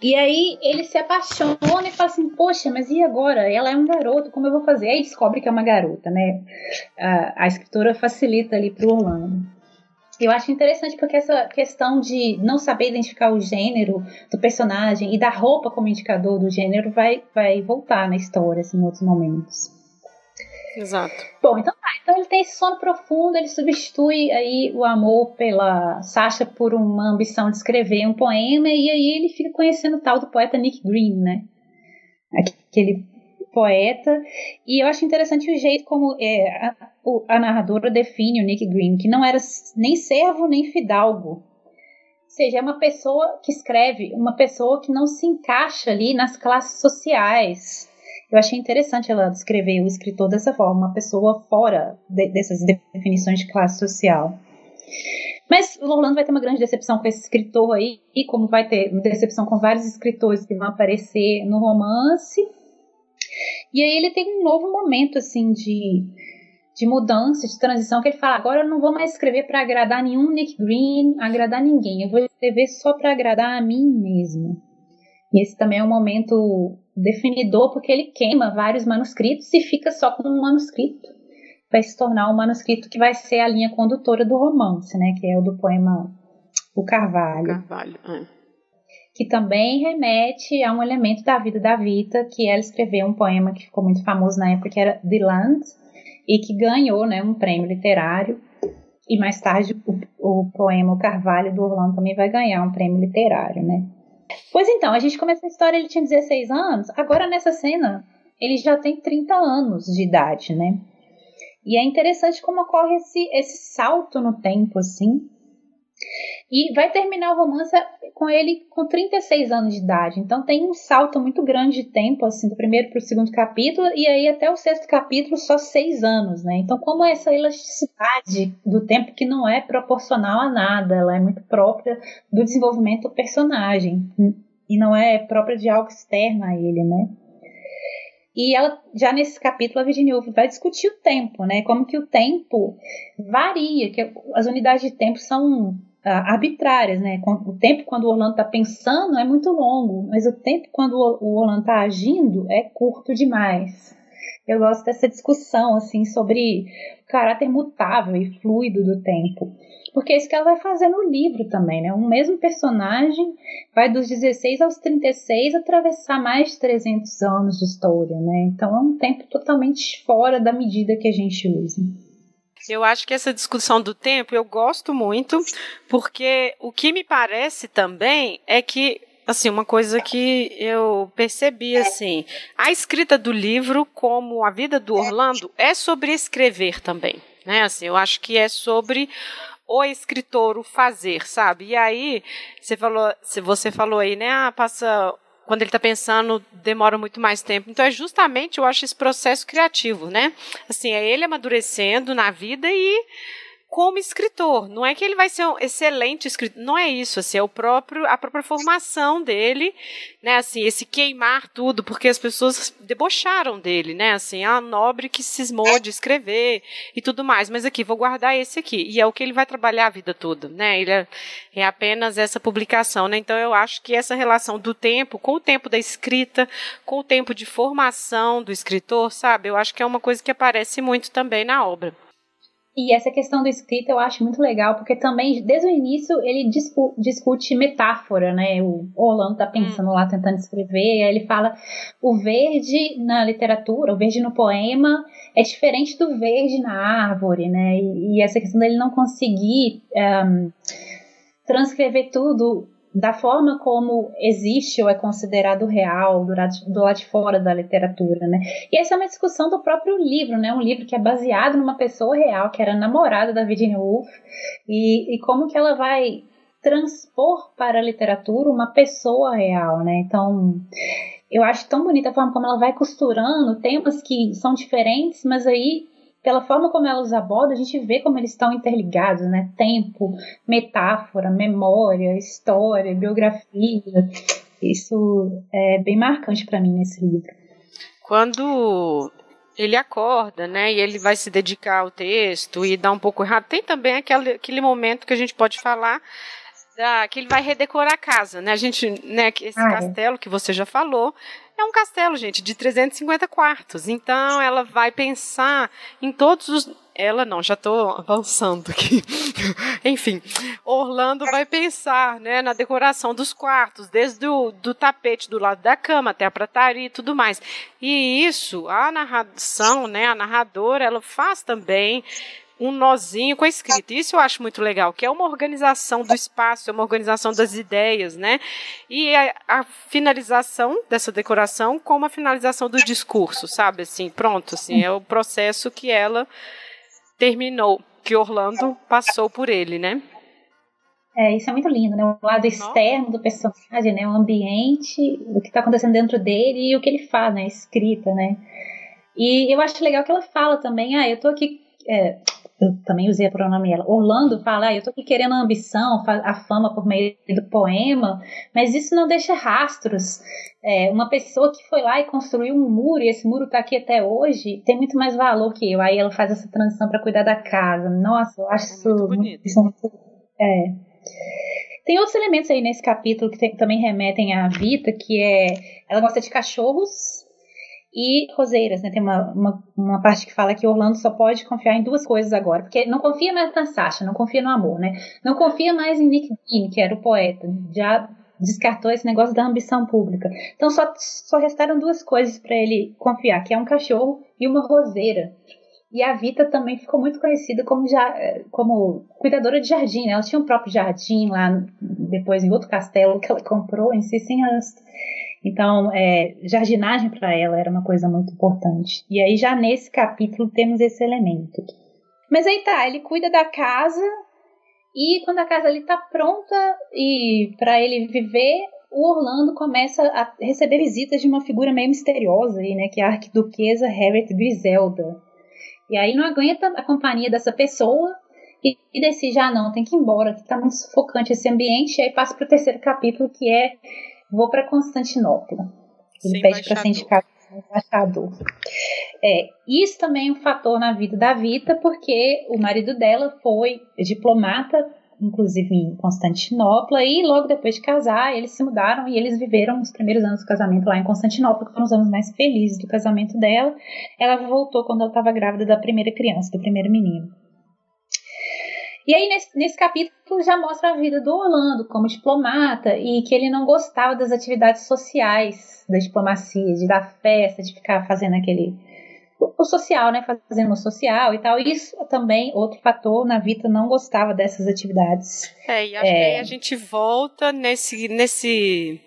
E aí ele se apaixona e fala assim, poxa, mas e agora? Ela é um garoto, como eu vou fazer? Aí descobre que é uma garota, né? A, a escritora facilita ali pro Orlando. Eu acho interessante porque essa questão de não saber identificar o gênero do personagem e da roupa como indicador do gênero vai, vai voltar na história assim, em outros momentos. Exato. Bom, então tá. Então ele tem esse sono profundo, ele substitui aí o amor pela Sasha por uma ambição de escrever um poema e aí ele fica conhecendo o tal do poeta Nick Green, né? Aquele poeta. E eu acho interessante o jeito como é, a, a narradora define o Nick Green, que não era nem servo nem fidalgo. Ou seja, é uma pessoa que escreve, uma pessoa que não se encaixa ali nas classes sociais. Eu achei interessante ela descrever o escritor dessa forma, uma pessoa fora de, dessas definições de classe social. Mas o Orlando vai ter uma grande decepção com esse escritor aí, e como vai ter decepção com vários escritores que vão aparecer no romance. E aí ele tem um novo momento, assim, de, de mudança, de transição, que ele fala: agora eu não vou mais escrever para agradar nenhum Nick Green, agradar ninguém, eu vou escrever só para agradar a mim mesmo. E esse também é um momento definidor, porque ele queima vários manuscritos e fica só com um manuscrito. Vai se tornar um manuscrito que vai ser a linha condutora do romance, né? Que é o do poema O Carvalho. Carvalho, é que também remete a um elemento da vida da Vita, que ela escreveu um poema que ficou muito famoso na época, que era The Land, e que ganhou né, um prêmio literário. E mais tarde o, o poema O Carvalho do Orlando também vai ganhar um prêmio literário, né? Pois então, a gente começa a história, ele tinha 16 anos, agora nessa cena ele já tem 30 anos de idade, né? E é interessante como ocorre esse, esse salto no tempo, assim, e vai terminar o romance com ele com 36 anos de idade. Então tem um salto muito grande de tempo, assim, do primeiro para o segundo capítulo, e aí até o sexto capítulo só seis anos, né? Então, como essa elasticidade do tempo que não é proporcional a nada, ela é muito própria do desenvolvimento do personagem. E não é própria de algo externo a ele, né? E ela, já nesse capítulo, a Virginia Woolf vai discutir o tempo, né? Como que o tempo varia, que as unidades de tempo são arbitrárias, né? O tempo quando o Orlando está pensando é muito longo, mas o tempo quando o Orlando está agindo é curto demais. Eu gosto dessa discussão assim sobre o caráter mutável e fluido do tempo. Porque é isso que ela vai fazer no livro também, né? O mesmo personagem vai dos 16 aos 36 atravessar mais de 300 anos de história, né? Então é um tempo totalmente fora da medida que a gente usa. Eu acho que essa discussão do tempo eu gosto muito, porque o que me parece também é que assim, uma coisa que eu percebi assim, a escrita do livro, como a vida do Orlando, é sobre escrever também, né? Assim, eu acho que é sobre o escritor o fazer, sabe? E aí, você falou, se você falou aí, né, ah, passa quando ele está pensando, demora muito mais tempo. Então, é justamente, eu acho, esse processo criativo, né? Assim, é ele amadurecendo na vida e como escritor. Não é que ele vai ser um excelente escritor, não é isso, assim, é o próprio a própria formação dele, né, assim, esse queimar tudo, porque as pessoas debocharam dele, né, assim, a nobre que cismou de escrever e tudo mais, mas aqui vou guardar esse aqui, e é o que ele vai trabalhar a vida toda, né? Ele é, é apenas essa publicação, né? Então eu acho que essa relação do tempo com o tempo da escrita, com o tempo de formação do escritor, sabe? Eu acho que é uma coisa que aparece muito também na obra. E essa questão da escrita eu acho muito legal, porque também, desde o início, ele discu discute metáfora, né? O Orlando tá pensando hum. lá, tentando escrever, aí ele fala o verde na literatura, o verde no poema, é diferente do verde na árvore, né? E, e essa questão dele não conseguir um, transcrever tudo da forma como existe ou é considerado real do lado, do lado de fora da literatura, né? E essa é uma discussão do próprio livro, né? Um livro que é baseado numa pessoa real, que era namorada da Virginia Woolf, e, e como que ela vai transpor para a literatura uma pessoa real, né? Então, eu acho tão bonita a forma como ela vai costurando temas que são diferentes, mas aí pela forma como ela os aborda, a gente vê como eles estão interligados, né? Tempo, metáfora, memória, história, biografia. Isso é bem marcante para mim nesse livro. Quando ele acorda, né, e ele vai se dedicar ao texto e dar um pouco errado, tem também aquele, aquele momento que a gente pode falar da, que ele vai redecorar a casa, né? A gente, né, esse ah, é. castelo que você já falou, é um castelo, gente, de 350 quartos. Então ela vai pensar em todos os. Ela não, já estou avançando aqui. <laughs> Enfim, Orlando vai pensar né, na decoração dos quartos, desde o do tapete do lado da cama até a prataria e tudo mais. E isso, a narração, né, a narradora, ela faz também um nozinho com a escrita. Isso eu acho muito legal, que é uma organização do espaço, é uma organização das ideias, né? E a, a finalização dessa decoração como a finalização do discurso, sabe? Assim, pronto, assim, é o processo que ela terminou, que Orlando passou por ele, né? É, isso é muito lindo, né? O lado externo do personagem, né? O ambiente, o que está acontecendo dentro dele e o que ele faz, né? A escrita, né? E eu acho legal que ela fala também, ah, eu tô aqui é, eu também usei a pronome ela. Orlando fala, ah, eu tô aqui querendo a ambição, a fama por meio do poema, mas isso não deixa rastros. É, uma pessoa que foi lá e construiu um muro, e esse muro tá aqui até hoje, tem muito mais valor que eu. Aí ela faz essa transição para cuidar da casa. Nossa, eu acho é isso, muito muito, é. Tem outros elementos aí nesse capítulo que tem, também remetem à Vita, que é ela gosta de cachorros e roseiras, né? Tem uma, uma, uma, parte que fala que Orlando só pode confiar em duas coisas agora, porque não confia mais na Sasha, não confia no amor, né? Não confia mais em Nick Dean, que era o poeta, já descartou esse negócio da ambição pública. Então só, só restaram duas coisas para ele confiar, que é um cachorro e uma roseira. E a Vita também ficou muito conhecida como, já, como cuidadora de jardim, né? Ela tinha um próprio jardim lá, depois em outro castelo que ela comprou em Sissinghurst. Então, é, jardinagem para ela era uma coisa muito importante. E aí, já nesse capítulo, temos esse elemento. Mas aí tá, ele cuida da casa, e quando a casa ali tá pronta e para ele viver, o Orlando começa a receber visitas de uma figura meio misteriosa aí, né, que é a arquiduquesa Harriet Griselda. E aí não aguenta a companhia dessa pessoa e, e decide, ah não, tem que ir embora, que tá muito sufocante esse ambiente, e aí passa pro terceiro capítulo, que é vou para Constantinopla. Ele pede para ser indicado embaixador. É, isso também é um fator na vida da Vita, porque o marido dela foi diplomata, inclusive em Constantinopla, e logo depois de casar, eles se mudaram e eles viveram os primeiros anos do casamento lá em Constantinopla, que foram os anos mais felizes do casamento dela. Ela voltou quando ela estava grávida da primeira criança, do primeiro menino. E aí, nesse, nesse capítulo, já mostra a vida do Orlando como diplomata e que ele não gostava das atividades sociais da diplomacia, de dar festa, de ficar fazendo aquele. O social, né? Fazendo o social e tal. Isso também, outro fator, na Vita não gostava dessas atividades. É, e acho é... que aí a gente volta nesse, nesse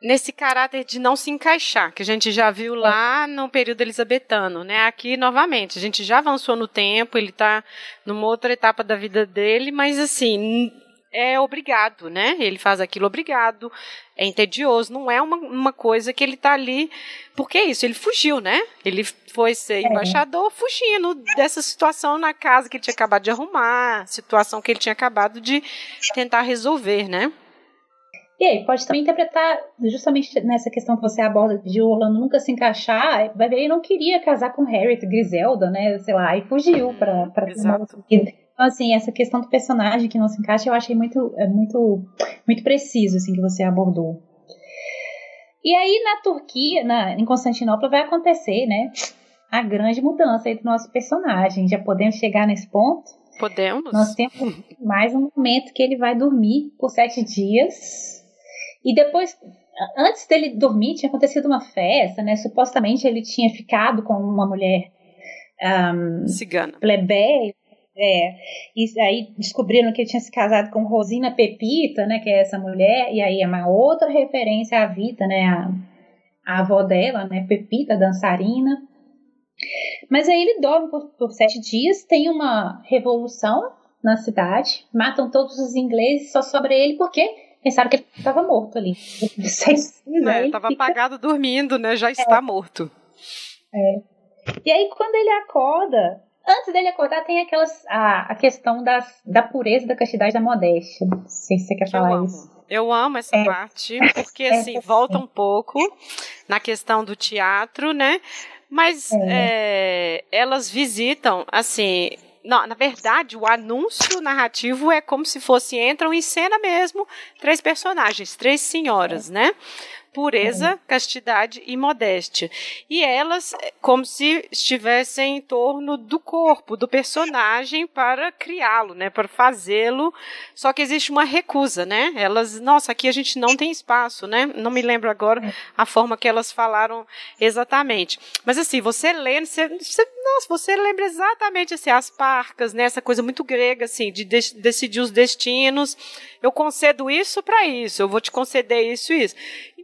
nesse caráter de não se encaixar, que a gente já viu lá no período elisabetano, né? Aqui novamente, a gente já avançou no tempo, ele está numa outra etapa da vida dele, mas assim, é obrigado, né? Ele faz aquilo obrigado, é entedioso, não é uma, uma coisa que ele tá ali. Porque é isso, ele fugiu, né? Ele foi ser é. embaixador fugindo dessa situação na casa que ele tinha acabado de arrumar, situação que ele tinha acabado de tentar resolver, né? E aí, pode também interpretar justamente nessa questão que você aborda de Orlando nunca se encaixar, vai ver, ele não queria casar com Harriet, Griselda, né, sei lá, e fugiu pra, pra Exato. Então, assim, essa questão do personagem que não se encaixa, eu achei muito, é muito, muito preciso, assim, que você abordou. E aí, na Turquia, na, em Constantinopla, vai acontecer, né, a grande mudança aí do nosso personagem. Já podemos chegar nesse ponto? Podemos. Nós temos mais um momento que ele vai dormir por sete dias e depois, antes dele dormir, tinha acontecido uma festa, né? Supostamente ele tinha ficado com uma mulher um, cigana. Plebeia. É, e aí descobriram que ele tinha se casado com Rosina Pepita, né, que é essa mulher, e aí é uma outra referência à Vita, né, a, a avó dela, né, Pepita, dançarina. Mas aí ele dorme por, por sete dias, tem uma revolução na cidade, matam todos os ingleses, só sobra ele porque pensaram que ele estava morto ali. É, estava fica... apagado dormindo, né? Já está é. morto. É. E aí, quando ele acorda, antes dele acordar, tem aquelas a, a questão das, da pureza, da castidade, da modéstia. Não sei se você quer que falar isso. Eu amo essa é. parte, porque é. assim, volta um pouco na questão do teatro, né? Mas é. é elas visitam, assim, não, na verdade, o anúncio narrativo é como se fosse entram em cena mesmo três personagens, três senhoras, né? Pureza, uhum. castidade e modéstia. E elas, eh, como se estivessem em torno do corpo, do personagem para criá-lo, né, para fazê-lo. Só que existe uma recusa, né? Elas, nossa, aqui a gente não tem espaço, né? Não me lembro agora a forma que elas falaram exatamente. Mas assim, você lendo, você, você, nossa, você lembra exatamente assim, as parcas, né? Essa coisa muito grega, assim, de, de decidir os destinos. Eu concedo isso para isso, eu vou te conceder isso e isso.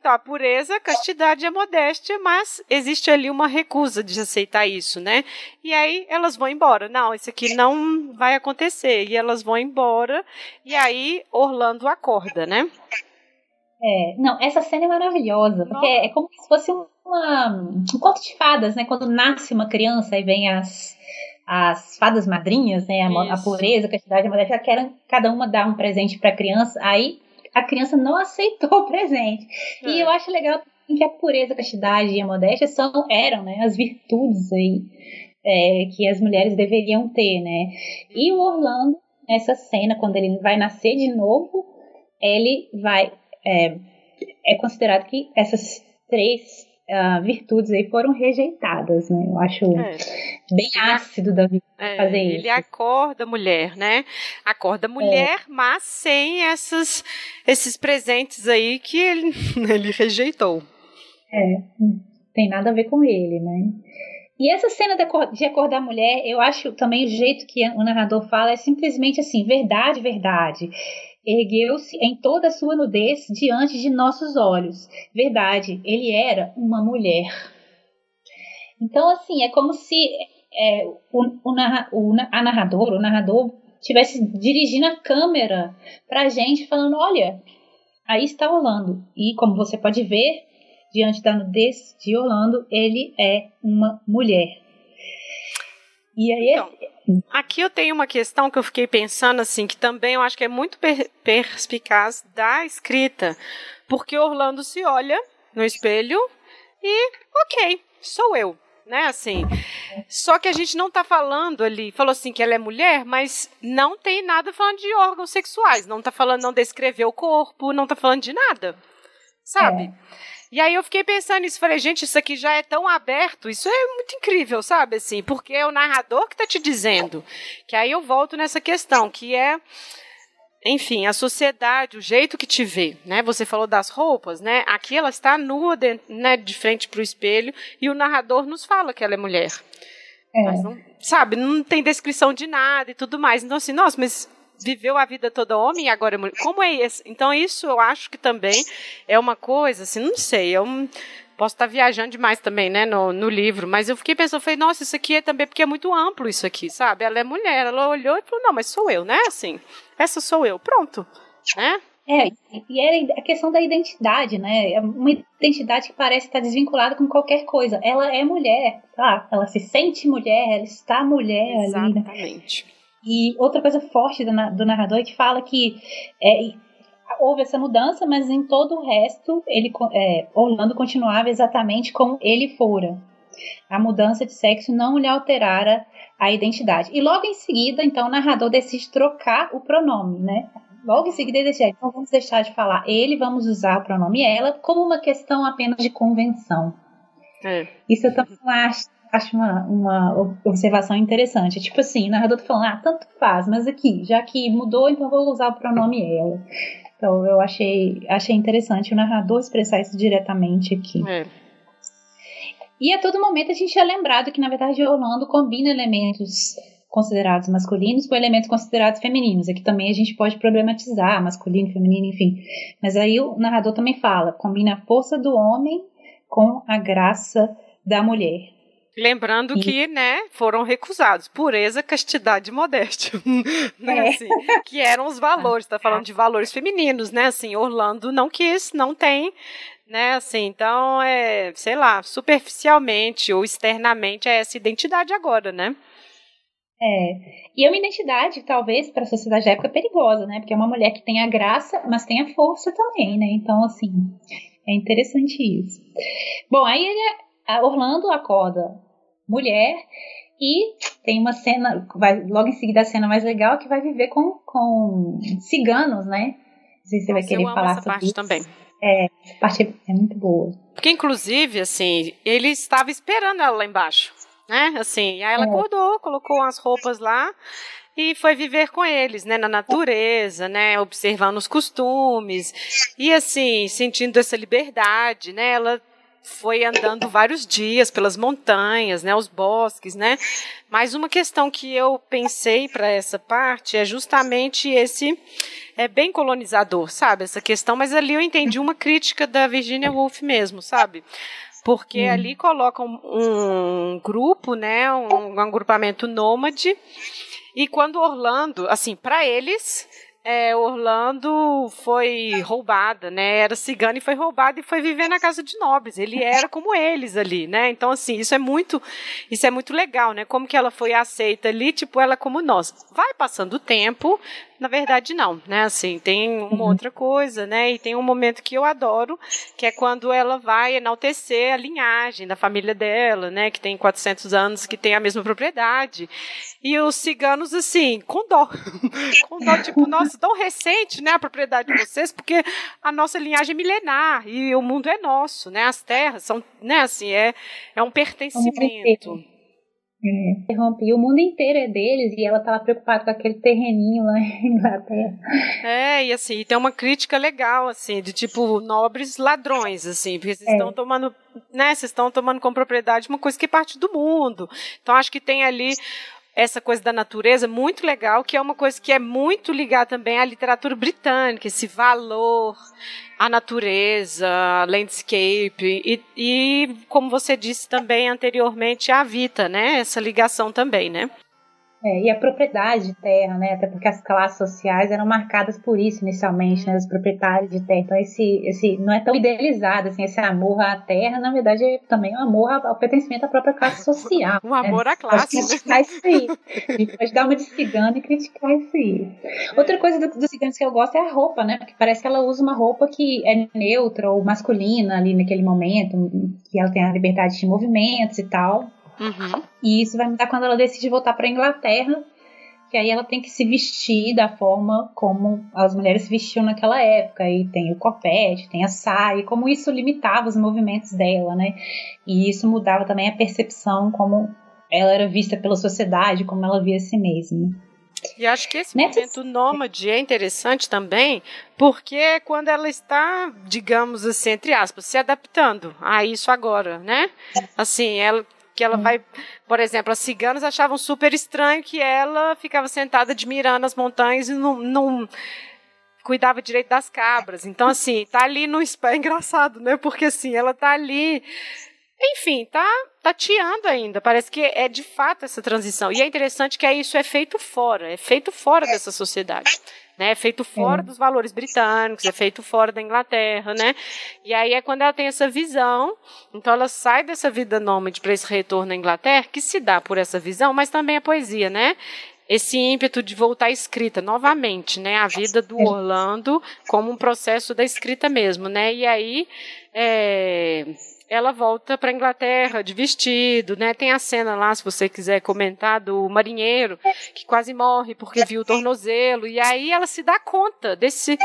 Então, a pureza, a castidade e a modéstia, mas existe ali uma recusa de aceitar isso, né? E aí elas vão embora. Não, isso aqui não vai acontecer. E elas vão embora, e aí Orlando acorda, né? É, não, essa cena é maravilhosa, porque é, é como se fosse uma, um conto de fadas, né? Quando nasce uma criança e vem as, as fadas madrinhas, né? A, a pureza, a castidade, a modéstia, querem cada uma dar um presente para a criança. Aí a criança não aceitou o presente. É. E eu acho legal que a pureza, a castidade e a modéstia são, eram né, as virtudes aí é, que as mulheres deveriam ter, né? E o Orlando, nessa cena, quando ele vai nascer de novo, ele vai. É, é considerado que essas três uh, virtudes aí foram rejeitadas, né? Eu acho é. bem ácido da vida é, fazer ele isso. Ele acorda mulher, né? Acorda mulher, é. mas sem essas, esses presentes aí que ele, <laughs> ele rejeitou. É, tem nada a ver com ele, né? E essa cena de acordar a mulher, eu acho também o jeito que o narrador fala é simplesmente assim, verdade, verdade ergueu-se em toda a sua nudez diante de nossos olhos. Verdade, ele era uma mulher. Então, assim, é como se é, o, o, narra, o, a narradora, o narrador, estivesse dirigindo a câmera para a gente, falando: olha, aí está Orlando. E como você pode ver, diante da nudez de Orlando, ele é uma mulher. E aí, então, aqui eu tenho uma questão que eu fiquei pensando assim, que também eu acho que é muito per perspicaz da escrita, porque Orlando se olha no espelho e, ok, sou eu, né? Assim, só que a gente não está falando ali, falou assim que ela é mulher, mas não tem nada falando de órgãos sexuais, não está falando, não descreveu o corpo, não está falando de nada, sabe? É. E aí eu fiquei pensando nisso, falei, gente, isso aqui já é tão aberto, isso é muito incrível, sabe, assim, porque é o narrador que está te dizendo. Que aí eu volto nessa questão, que é enfim, a sociedade, o jeito que te vê, né? Você falou das roupas, né? Aqui ela está nua, de, né, de frente para o espelho, e o narrador nos fala que ela é mulher. É. Mas não, sabe, não tem descrição de nada e tudo mais. Então, assim, nossa, mas viveu a vida toda homem e agora é mulher. Como é isso? Então, isso eu acho que também é uma coisa, assim, não sei, eu posso estar viajando demais também, né, no, no livro, mas eu fiquei pensando, falei, nossa, isso aqui é também porque é muito amplo isso aqui, sabe? Ela é mulher, ela olhou e falou, não, mas sou eu, né, assim, essa sou eu, pronto. né? É, e é a questão da identidade, né? É uma identidade que parece estar desvinculada com qualquer coisa. Ela é mulher, tá? Ela se sente mulher, ela está mulher Exatamente. ali. Né? E outra coisa forte do, do narrador é que fala que é, houve essa mudança, mas em todo o resto, ele, é, Orlando continuava exatamente como ele fora. A mudança de sexo não lhe alterara a identidade. E logo em seguida, então, o narrador decide trocar o pronome, né? Logo em seguida ele decide, então vamos deixar de falar ele, vamos usar o pronome ela como uma questão apenas de convenção. É. Isso eu também acho, acho uma, uma observação interessante. Tipo assim, o narrador tá falando, ah, tanto faz, mas aqui, já que mudou, então vou usar o pronome ela. Então eu achei, achei interessante o narrador expressar isso diretamente aqui. É. E a todo momento a gente é lembrado que, na verdade, Orlando combina elementos considerados masculinos com elementos considerados femininos. Aqui também a gente pode problematizar masculino, feminino, enfim. Mas aí o narrador também fala, combina a força do homem com a graça da mulher. Lembrando e... que, né, foram recusados. Pureza, castidade e modéstia, <laughs> né, é. assim, que eram os valores, tá falando de valores femininos, né, assim, Orlando não quis, não tem, né, assim, então, é, sei lá, superficialmente ou externamente é essa identidade agora, né. É, e é uma identidade, talvez, para a sociedade da época perigosa, né, porque é uma mulher que tem a graça, mas tem a força também, né, então, assim, é interessante isso. Bom, aí ele, a Orlando acorda mulher e tem uma cena, vai, logo em seguida a cena mais legal, que vai viver com, com ciganos, né? Não sei se você vai querer falar essa sobre parte isso. também. É, essa parte é muito boa. Porque, inclusive, assim, ele estava esperando ela lá embaixo, né? Assim, aí ela é. acordou, colocou as roupas lá e foi viver com eles, né, na natureza, né, observando os costumes e assim, sentindo essa liberdade, né? Ela foi andando vários dias pelas montanhas, né, os bosques, né? Mas uma questão que eu pensei para essa parte é justamente esse é bem colonizador, sabe? Essa questão, mas ali eu entendi uma crítica da Virginia Woolf mesmo, sabe? Porque hum. ali colocam um, um grupo, né, um, um agrupamento nômade, e quando Orlando, assim, para eles, é, Orlando foi roubada, né? Era cigana e foi roubada e foi viver na casa de nobres. Ele era como eles ali, né? Então assim, isso é muito, isso é muito legal, né? Como que ela foi aceita ali, tipo ela como nós. Vai passando o tempo, na verdade não, né? Assim, tem uma uhum. outra coisa, né? E tem um momento que eu adoro, que é quando ela vai enaltecer a linhagem da família dela, né? Que tem 400 anos, que tem a mesma propriedade. E os ciganos, assim, com dó. <laughs> com dó, tipo, nossa, tão recente, né? A propriedade de vocês, porque a nossa linhagem é milenar e o mundo é nosso, né? As terras são, né? Assim, é, é um pertencimento. É. E o mundo inteiro é deles e ela estava preocupada com aquele terreninho lá em Inglaterra. É, e assim, tem uma crítica legal, assim, de tipo, nobres ladrões, assim, porque vocês é. estão tomando, né, vocês estão tomando como propriedade uma coisa que é parte do mundo. Então, acho que tem ali essa coisa da natureza muito legal, que é uma coisa que é muito ligada também à literatura britânica, esse valor à natureza, landscape e, e como você disse também anteriormente, à Vita, né? Essa ligação também, né? É, e a propriedade de terra, né? Até porque as classes sociais eram marcadas por isso inicialmente, né? Os proprietários de terra. Então esse, esse não é tão idealizado assim, esse amor à terra, na verdade, é também um amor ao pertencimento à própria classe <laughs> social. um amor né? à classe. Pode criticar isso aí. A gente pode dar uma de cigano e criticar isso aí. Outra coisa dos do ciganos que eu gosto é a roupa, né? Porque parece que ela usa uma roupa que é neutra ou masculina ali naquele momento, que ela tem a liberdade de movimentos e tal. Uhum. E isso vai mudar quando ela decide voltar para Inglaterra, que aí ela tem que se vestir da forma como as mulheres se vestiam naquela época. E tem o copete, tem a saia, e como isso limitava os movimentos dela, né? E isso mudava também a percepção como ela era vista pela sociedade, como ela via a si mesma. E acho que esse Nessa... momento nômade é interessante também, porque é quando ela está, digamos assim, entre aspas, se adaptando a isso agora, né? Assim, ela que ela vai, por exemplo, as ciganas achavam super estranho que ela ficava sentada admirando as montanhas e não, não cuidava direito das cabras. Então, assim, tá ali no é engraçado, né? Porque assim, ela tá ali. Enfim, tá tateando ainda. Parece que é de fato essa transição. E é interessante que isso é feito fora, é feito fora dessa sociedade. Né? É feito fora é. dos valores britânicos, é feito fora da Inglaterra, né? E aí é quando ela tem essa visão, então ela sai dessa vida nômade para esse retorno à Inglaterra, que se dá por essa visão, mas também a poesia, né? esse ímpeto de voltar à escrita novamente, né? A vida do Orlando como um processo da escrita mesmo, né? E aí é, ela volta para Inglaterra de vestido, né? Tem a cena lá, se você quiser comentar, do marinheiro que quase morre porque viu o tornozelo. E aí ela se dá conta desse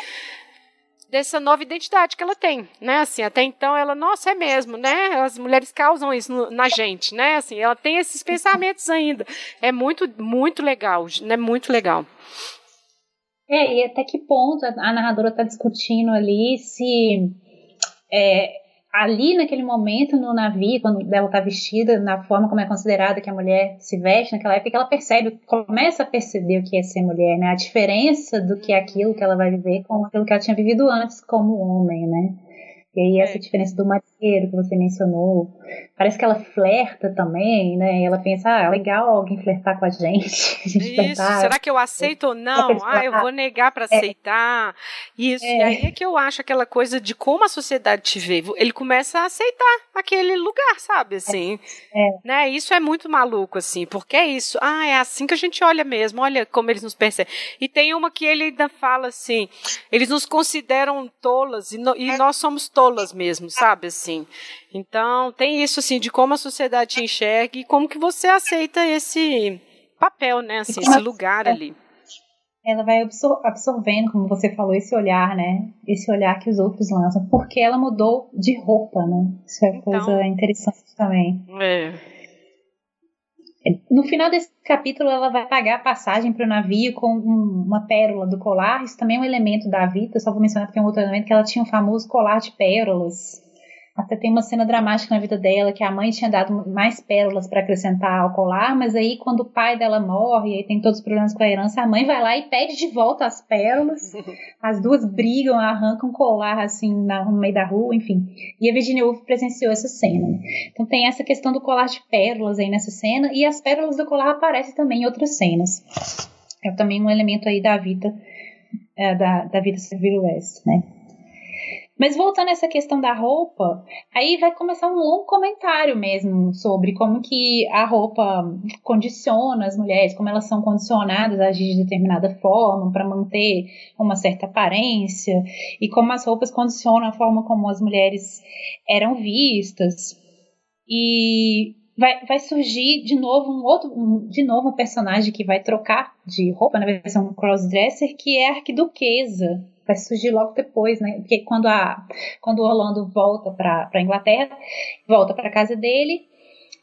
dessa nova identidade que ela tem, né? Assim, até então ela, nossa, é mesmo, né? As mulheres causam isso no, na gente, né? Assim, ela tem esses pensamentos ainda. É muito, muito legal, né? Muito legal. É, e até que ponto a narradora está discutindo ali se é, ali naquele momento no navio, quando ela está vestida, na forma como é considerada que a mulher se veste naquela época, ela percebe, começa a perceber o que é ser mulher, né? A diferença do que é aquilo que ela vai viver com aquilo que ela tinha vivido antes como homem, né? E aí essa é. diferença do que você mencionou, parece que ela flerta também, né? E ela pensa, ah, legal alguém flertar com a gente. <laughs> A gente Isso, será que eu aceito ou não? Ah, eu vou negar para é. aceitar. Isso, é. e aí é que eu acho aquela coisa de como a sociedade te vê. Ele começa a aceitar aquele lugar, sabe, assim. É. Né? Isso é muito maluco, assim, porque é isso. Ah, é assim que a gente olha mesmo, olha como eles nos percebem. E tem uma que ele ainda fala assim, eles nos consideram tolas e, no, e nós somos tolas mesmo, sabe, assim. Então, tem isso, assim, de como a sociedade te enxerga e como que você aceita esse papel, né, assim, esse lugar é, ali. Ela vai absorvendo, como você falou, esse olhar, né? Esse olhar que os outros lançam. Porque ela mudou de roupa, né? Isso é então, coisa interessante também. É. No final desse capítulo, ela vai pagar a passagem para o navio com um, uma pérola do colar. Isso também é um elemento da Vita, só vou mencionar porque é um outro elemento que ela tinha um famoso colar de pérolas até tem uma cena dramática na vida dela que a mãe tinha dado mais pérolas para acrescentar ao colar, mas aí quando o pai dela morre, e tem todos os problemas com a herança, a mãe vai lá e pede de volta as pérolas. <laughs> As duas brigam, arrancam o colar assim no meio da rua, enfim. E a Virginia Woolf presenciou essa cena. Né? Então tem essa questão do colar de pérolas aí nessa cena e as pérolas do colar aparecem também em outras cenas. É também um elemento aí da vida é, da, da vida Seville West, né? Mas voltando a essa questão da roupa, aí vai começar um longo comentário mesmo sobre como que a roupa condiciona as mulheres, como elas são condicionadas a agir de determinada forma para manter uma certa aparência e como as roupas condicionam a forma como as mulheres eram vistas. E vai, vai surgir de novo um outro, um, de novo um personagem que vai trocar de roupa na versão crossdresser, que é a arquiduquesa vai surgir logo depois, né? Porque quando a quando o Orlando volta para Inglaterra, volta para casa dele,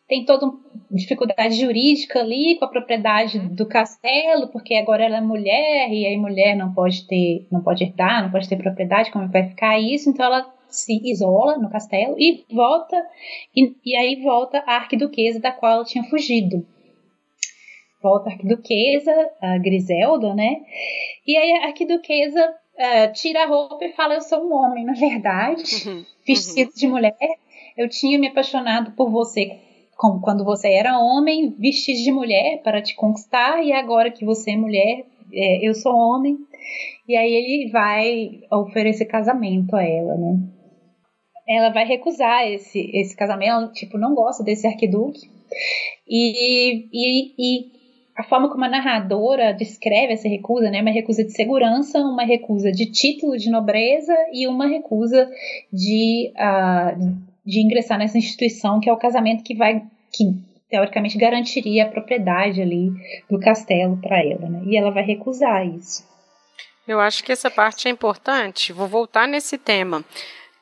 tem toda uma dificuldade jurídica ali com a propriedade do castelo, porque agora ela é mulher e aí mulher não pode ter, não pode herdar, não pode ter propriedade, como vai ficar isso? Então ela se isola no castelo e volta e, e aí volta a arquiduquesa da qual ela tinha fugido. Volta a arquiduquesa, a Griselda, né? E aí a arquiduquesa uh, tira a roupa e fala: Eu sou um homem, na verdade, <laughs> uhum, vestido uhum. de mulher. Eu tinha me apaixonado por você como quando você era homem, vestido de mulher para te conquistar, e agora que você é mulher, é, eu sou homem. E aí ele vai oferecer casamento a ela, né? Ela vai recusar esse, esse casamento, ela, tipo, não gosta desse arquiduque. E, e, e a forma como a narradora descreve essa recusa, né? Uma recusa de segurança, uma recusa de título de nobreza e uma recusa de, uh, de ingressar nessa instituição que é o casamento que vai que teoricamente garantiria a propriedade ali do castelo para ela, né? E ela vai recusar isso. Eu acho que essa parte é importante. Vou voltar nesse tema.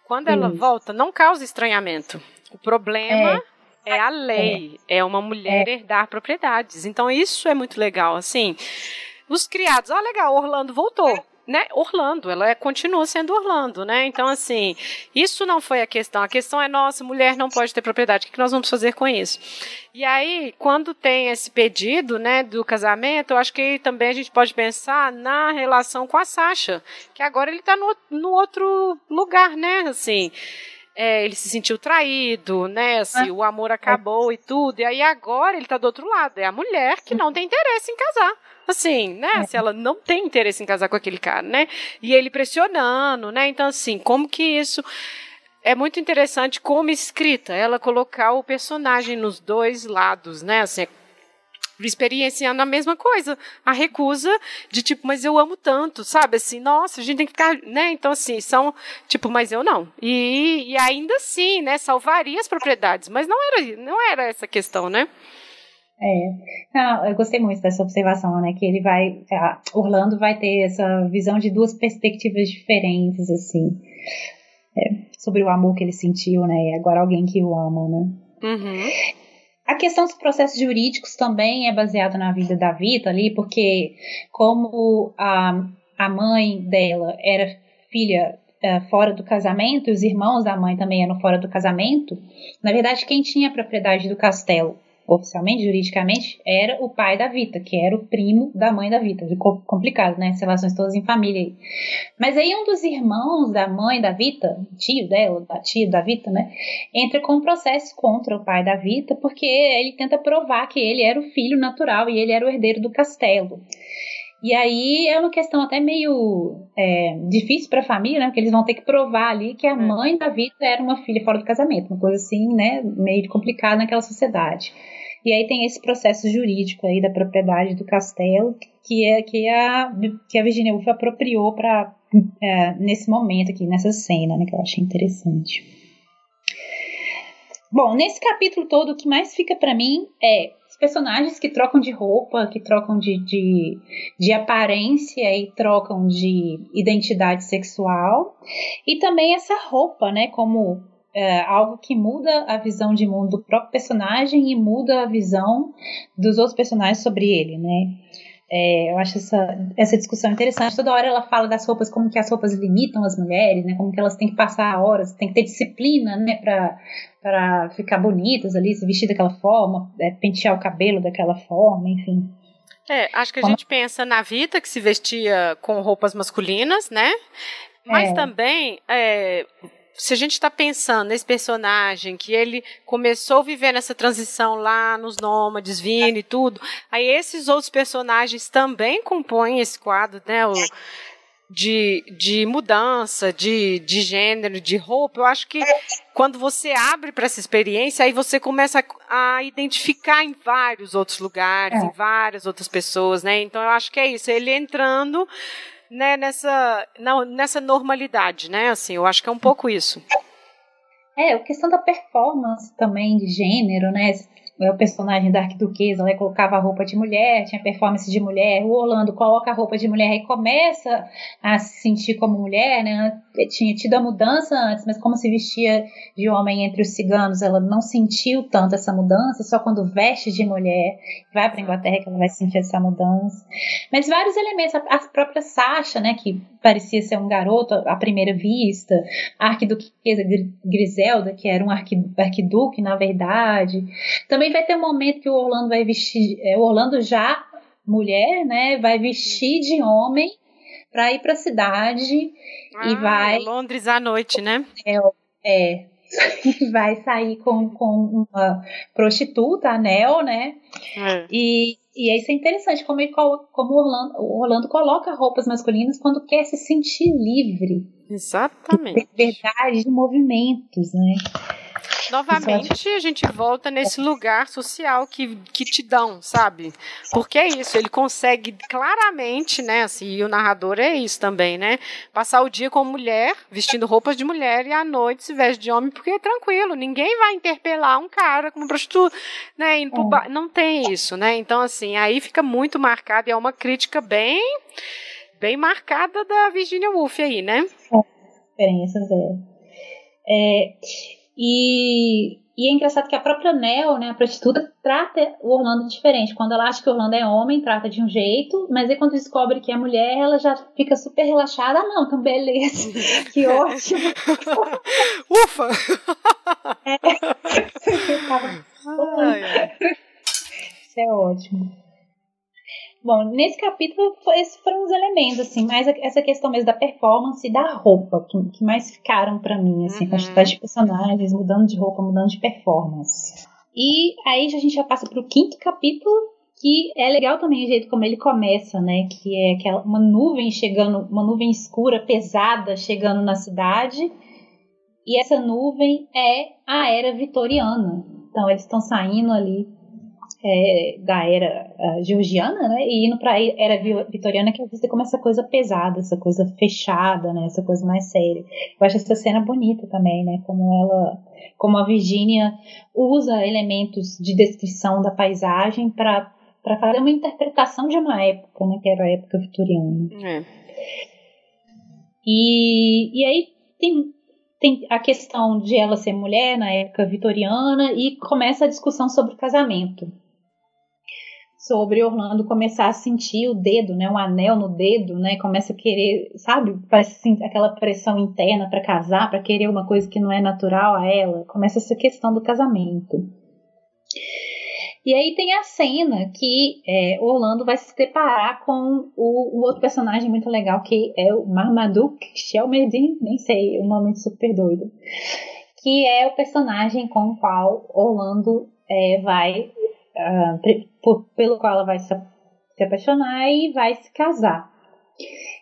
Quando ela isso. volta, não causa estranhamento. O problema é é a lei, é, uma mulher é. herdar propriedades. Então isso é muito legal, assim. Os criados, ó, oh, legal, Orlando voltou. Né, Orlando, ela é, continua sendo Orlando, né? Então, assim, isso não foi a questão. A questão é, nossa, mulher não pode ter propriedade. O que nós vamos fazer com isso? E aí, quando tem esse pedido, né, do casamento, eu acho que também a gente pode pensar na relação com a Sasha, que agora ele está no, no outro lugar, né? Assim, é, ele se sentiu traído, né? Assim, o amor acabou e tudo. E aí agora ele tá do outro lado. É a mulher que não tem interesse em casar. Assim, né? É. Se ela não tem interesse em casar com aquele cara, né? E ele pressionando, né? Então, assim, como que isso é muito interessante como escrita, ela colocar o personagem nos dois lados, né? Assim, experienciando a mesma coisa, a recusa de tipo, mas eu amo tanto, sabe? Assim, nossa, a gente tem que ficar, né? Então, assim, são tipo, mas eu não. E, e ainda assim, né, salvaria as propriedades, mas não era, não era essa questão, né? É, não, eu gostei muito dessa observação, né? Que ele vai, Orlando vai ter essa visão de duas perspectivas diferentes, assim, é, sobre o amor que ele sentiu, né? E agora alguém que o ama, né? Uhum. A questão dos processos jurídicos também é baseada na vida da Vita ali, porque como a, a mãe dela era filha uh, fora do casamento, e os irmãos da mãe também eram fora do casamento, na verdade quem tinha a propriedade do castelo oficialmente, juridicamente, era o pai da Vita, que era o primo da mãe da Vita. Ficou complicado, né? As relações todas em família. Mas aí um dos irmãos da mãe da Vita, tio dela, da tia da Vita, né? Entra com um processo contra o pai da Vita, porque ele tenta provar que ele era o filho natural e ele era o herdeiro do castelo. E aí é uma questão até meio é, difícil para a família, né? Porque eles vão ter que provar ali que a é. mãe da Vita era uma filha fora do casamento, uma coisa assim, né? Meio complicada naquela sociedade. E aí tem esse processo jurídico aí da propriedade do castelo que é que a que a Virginia Woolf apropriou para é, nesse momento aqui nessa cena, né? Que eu achei interessante. Bom, nesse capítulo todo o que mais fica para mim é personagens que trocam de roupa, que trocam de, de, de aparência e trocam de identidade sexual, e também essa roupa, né, como é, algo que muda a visão de mundo do próprio personagem e muda a visão dos outros personagens sobre ele, né? É, eu acho essa, essa discussão interessante. Toda hora ela fala das roupas, como que as roupas limitam as mulheres, né? Como que elas têm que passar horas, tem que ter disciplina, né? Para ficar bonitas ali, se vestir daquela forma, é, pentear o cabelo daquela forma, enfim. É, acho que a gente pensa na Vita, que se vestia com roupas masculinas, né? Mas é. também é, se a gente está pensando nesse personagem, que ele começou vivendo essa transição lá nos Nômades, vindo e tudo, aí esses outros personagens também compõem esse quadro, né? O, de, de mudança, de, de gênero, de roupa. Eu acho que quando você abre para essa experiência, aí você começa a, a, identificar em vários outros lugares, é. em várias outras pessoas, né? Então eu acho que é isso. Ele entrando né, nessa, não, nessa normalidade, né? Assim, eu acho que é um pouco isso. É, a questão da performance também de gênero, né? É o personagem da Arquiduquesa, ela colocava a roupa de mulher, tinha performance de mulher, o Orlando coloca a roupa de mulher e começa a se sentir como mulher, né? Tinha tido a mudança antes, mas como se vestia de homem entre os ciganos, ela não sentiu tanto essa mudança, só quando veste de mulher, vai para Inglaterra que ela vai sentir essa mudança. Mas vários elementos, a própria Sasha, né, que parecia ser um garoto à primeira vista, a arquiduquesa Griselda, que era um arquiduque, na verdade. Também vai ter um momento que o Orlando vai vestir, é, o Orlando já mulher, né, vai vestir de homem para ir para a cidade ah, e vai Londres à noite, né? É, é <laughs> vai sair com, com uma prostituta, a Nel, né? É. E, e isso é interessante, como, ele, como Orlando, o Orlando coloca roupas masculinas quando quer se sentir livre. Exatamente. Liberdade de movimentos, né? Novamente, a gente volta nesse lugar social que, que te dão, sabe? Porque é isso, ele consegue claramente, né? Assim, e o narrador é isso também, né? Passar o dia com mulher, vestindo roupas de mulher, e à noite se veste de homem, porque é tranquilo, ninguém vai interpelar um cara como prostituta, né? Indo pro bar. Não tem isso, né? Então, assim, aí fica muito marcado, e é uma crítica bem bem marcada da Virginia Woolf aí, né? Experiências é. É, e, e é engraçado que a própria Nel, né, a prostituta, trata o Orlando diferente. Quando ela acha que o Orlando é homem, trata de um jeito, mas aí quando descobre que é mulher, ela já fica super relaxada. Ah, não, então beleza, <laughs> que ótimo. Ufa! É. <laughs> Isso é ótimo. Bom, nesse capítulo, esses foram os elementos, assim, mais essa questão mesmo da performance e da roupa, que, que mais ficaram para mim, assim, uhum. a quantidade de personagens mudando de roupa, mudando de performance. E aí a gente já passa pro quinto capítulo, que é legal também o jeito como ele começa, né? Que é aquela uma nuvem chegando, uma nuvem escura, pesada, chegando na cidade. E essa nuvem é a era vitoriana. Então eles estão saindo ali é, da era uh, georgiana, né? E indo para a era vitoriana, que você como essa coisa pesada, essa coisa fechada, né? Essa coisa mais séria. Eu acho essa cena bonita também, né? Como ela, como a Virginia usa elementos de descrição da paisagem para para fazer uma interpretação de uma época, né? Que era a época vitoriana. É. E, e aí tem tem a questão de ela ser mulher na época vitoriana e começa a discussão sobre casamento sobre Orlando começar a sentir o dedo, né, um anel no dedo, né, começa a querer, sabe, parece assim, aquela pressão interna para casar, para querer uma coisa que não é natural a ela, começa essa questão do casamento. E aí tem a cena que é, Orlando vai se deparar com o, o, outro personagem muito legal, que é o Marmaduke Shelmerdin, nem sei, o nome super doido, que é o personagem com o qual Orlando é, vai uh, por, pelo qual ela vai se, se, apaixonar e vai se casar.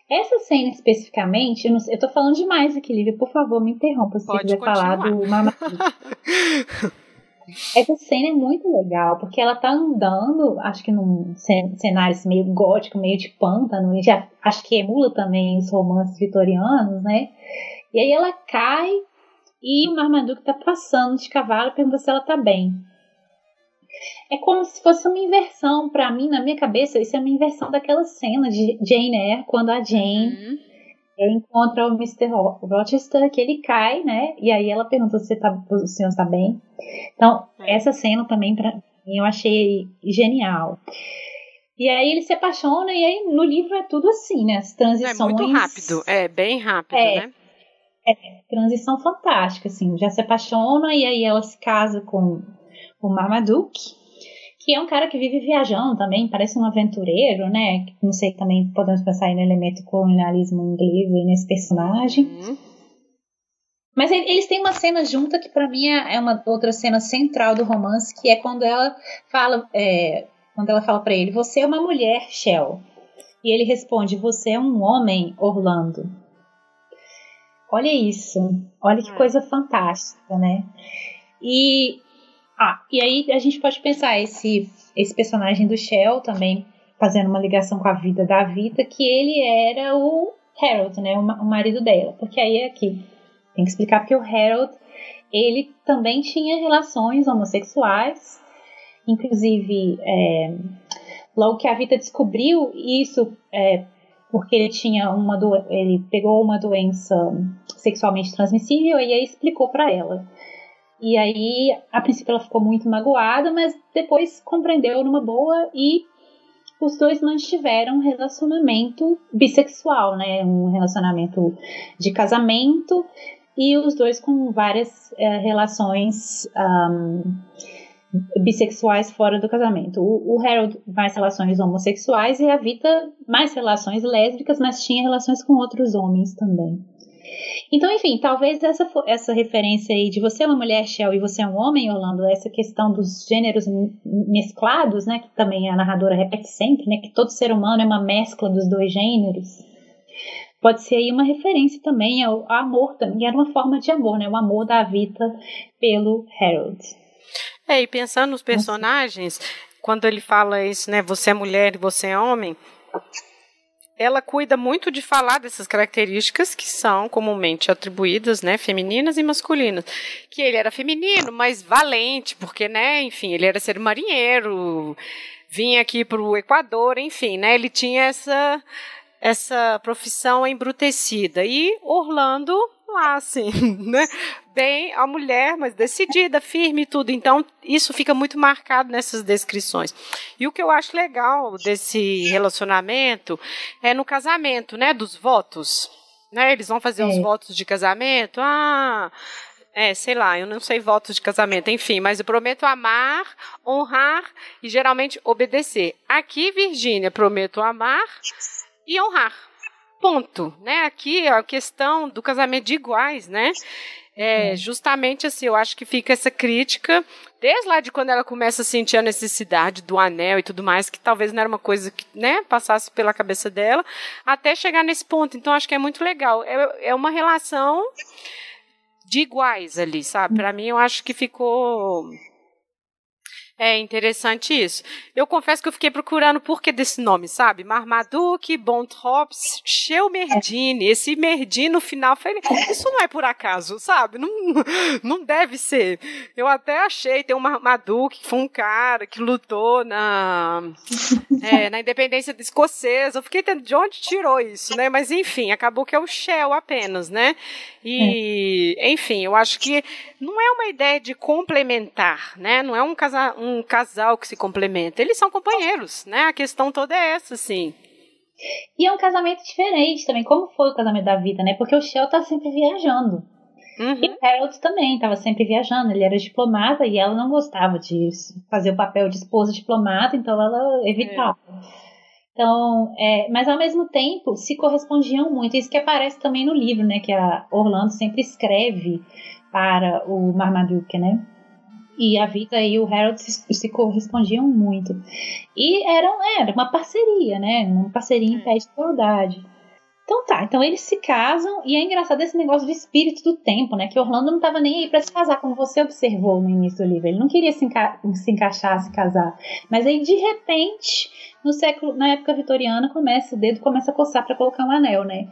Essa cena especificamente, eu, não, eu tô falando demais aqui, Lívia, por favor, me interrompa se Pode quiser falar do Mama. <laughs> Essa cena é muito legal, porque ela tá andando, acho que num cenário assim, meio gótico, meio de pântano, e já acho que emula também os romances vitorianos, né? E aí ela cai e o Marmaduke tá passando de cavalo e pergunta se ela tá bem. É como se fosse uma inversão, para mim, na minha cabeça, isso é uma inversão daquela cena de Jane Eyre, quando a Jane uhum. encontra o Mr. Rochester, que ele cai, né? E aí ela pergunta se tá, o senhor está bem. Então, é. essa cena também, pra mim, eu achei genial. E aí ele se apaixona, e aí no livro é tudo assim, né? As transições. É muito rápido, é bem rápido, é, né? É, transição fantástica, assim. Já se apaixona, e aí ela se casa com o Marmaduke, que é um cara que vive viajando também, parece um aventureiro, né? Não sei, também podemos pensar aí no elemento colonialismo inglês nesse personagem. Uhum. Mas eles têm uma cena junta que para mim é uma outra cena central do romance, que é quando ela fala, é, quando ela fala para ele: "Você é uma mulher, Shell". E ele responde: "Você é um homem, Orlando". Olha isso, olha que é. coisa fantástica, né? E ah, e aí a gente pode pensar esse, esse personagem do Shell também fazendo uma ligação com a vida da Vita, que ele era o Harold, né, o, o marido dela. Porque aí é aqui tem que explicar porque o Harold ele também tinha relações homossexuais, inclusive é, logo que a Vita descobriu isso é, porque ele tinha uma do... ele pegou uma doença sexualmente transmissível e aí explicou para ela. E aí, a princípio, ela ficou muito magoada, mas depois compreendeu numa boa e os dois mantiveram um relacionamento bissexual, né? Um relacionamento de casamento e os dois com várias é, relações um, bissexuais fora do casamento. O, o, Harold mais relações homossexuais e a Vita mais relações lésbicas, mas tinha relações com outros homens também. Então, enfim, talvez essa, essa referência aí de você é uma mulher, Shell, e você é um homem, Orlando, essa questão dos gêneros mesclados, né, que também a narradora repete sempre, né, que todo ser humano é uma mescla dos dois gêneros, pode ser aí uma referência também ao, ao amor, também era uma forma de amor, né, o amor da Vita pelo Harold. É, e pensando nos personagens, quando ele fala isso, né, você é mulher e você é homem, ela cuida muito de falar dessas características que são comumente atribuídas, né, femininas e masculinas. Que ele era feminino, mas valente, porque, né, enfim, ele era ser marinheiro, vinha aqui para o Equador, enfim, né, ele tinha essa essa profissão embrutecida. E Orlando lá, assim, <laughs> né? Bem a mulher, mas decidida, firme e tudo. Então, isso fica muito marcado nessas descrições. E o que eu acho legal desse relacionamento é no casamento, né? Dos votos. Né? Eles vão fazer é. os votos de casamento. Ah, É, sei lá, eu não sei votos de casamento, enfim, mas eu prometo amar, honrar e geralmente obedecer. Aqui, Virgínia, prometo amar e honrar. Ponto, né? Aqui a questão do casamento de iguais, né? É, justamente assim, eu acho que fica essa crítica, desde lá de quando ela começa a sentir a necessidade do anel e tudo mais, que talvez não era uma coisa que, né, passasse pela cabeça dela, até chegar nesse ponto. Então, acho que é muito legal. É, é uma relação de iguais ali, sabe? Para mim, eu acho que ficou é interessante isso. Eu confesso que eu fiquei procurando por que desse nome, sabe? Marmaduke, Bontrops, Merdini. Esse Merdini no final, falei, isso não é por acaso, sabe? Não, não deve ser. Eu até achei, tem um Marmaduke, que foi um cara que lutou na, é, na independência escocesa. Eu fiquei entendendo de onde tirou isso, né? Mas enfim, acabou que é o Shell apenas, né? E, enfim, eu acho que não é uma ideia de complementar, né? Não é um casal, um casal que se complementa. Eles são companheiros, né? A questão toda é essa, sim. E é um casamento diferente também, como foi o casamento da vida, né? Porque o Shell tá sempre viajando. Uhum. E o Harold também estava sempre viajando, ele era diplomata e ela não gostava de fazer o papel de esposa diplomata, então ela evitava. É. Então, é, mas ao mesmo tempo se correspondiam muito. Isso que aparece também no livro, né? Que a Orlando sempre escreve para o Marmaduke, né? E a Vita e o Harold se, se correspondiam muito. E eram, era uma parceria, né? Uma parceria em pé de igualdade. Então tá, então eles se casam e é engraçado esse negócio do espírito do tempo, né? Que Orlando não estava nem aí para se casar, como você observou no início do livro. Ele não queria se, enca se encaixar, se casar. Mas aí de repente, no século, na época vitoriana, começa o dedo começa a coçar para colocar um anel, né?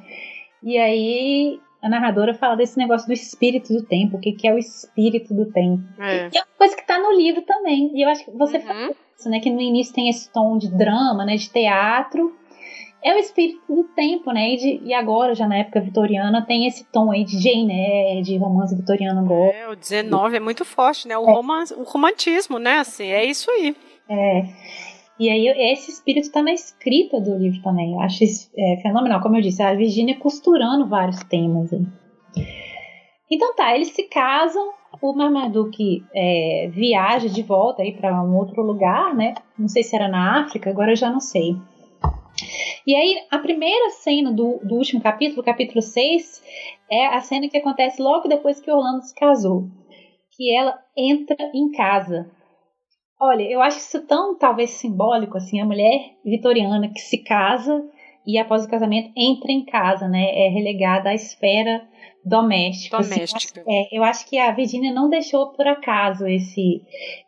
E aí a narradora fala desse negócio do espírito do tempo, o que, que é o espírito do tempo. É. E é uma coisa que está no livro também. E eu acho que você uhum. falou isso, né? Que no início tem esse tom de drama, né? De teatro é o espírito do tempo, né? E, de, e, agora, já na época vitoriana, tem esse tom aí de Jane Eyre, de romance vitoriano gótico. É, o 19 é muito forte, né? O, é. romance, o romantismo, né? Assim, é isso aí. É. E aí, esse espírito está na escrita do livro também. Eu acho é, fenomenal. Como eu disse, a Virginia costurando vários temas. Então tá, eles se casam, o Marmaduke é, viaja de volta aí para um outro lugar, né? Não sei se era na África, agora eu já não sei. E aí, a primeira cena do, do último capítulo, capítulo 6, é a cena que acontece logo depois que Orlando se casou. Que ela entra em casa. Olha, eu acho isso tão, talvez, simbólico, assim, a mulher vitoriana que se casa e após o casamento entra em casa, né? É relegada à esfera doméstica. Doméstica. Assim, é, eu acho que a Virginia não deixou por acaso esse.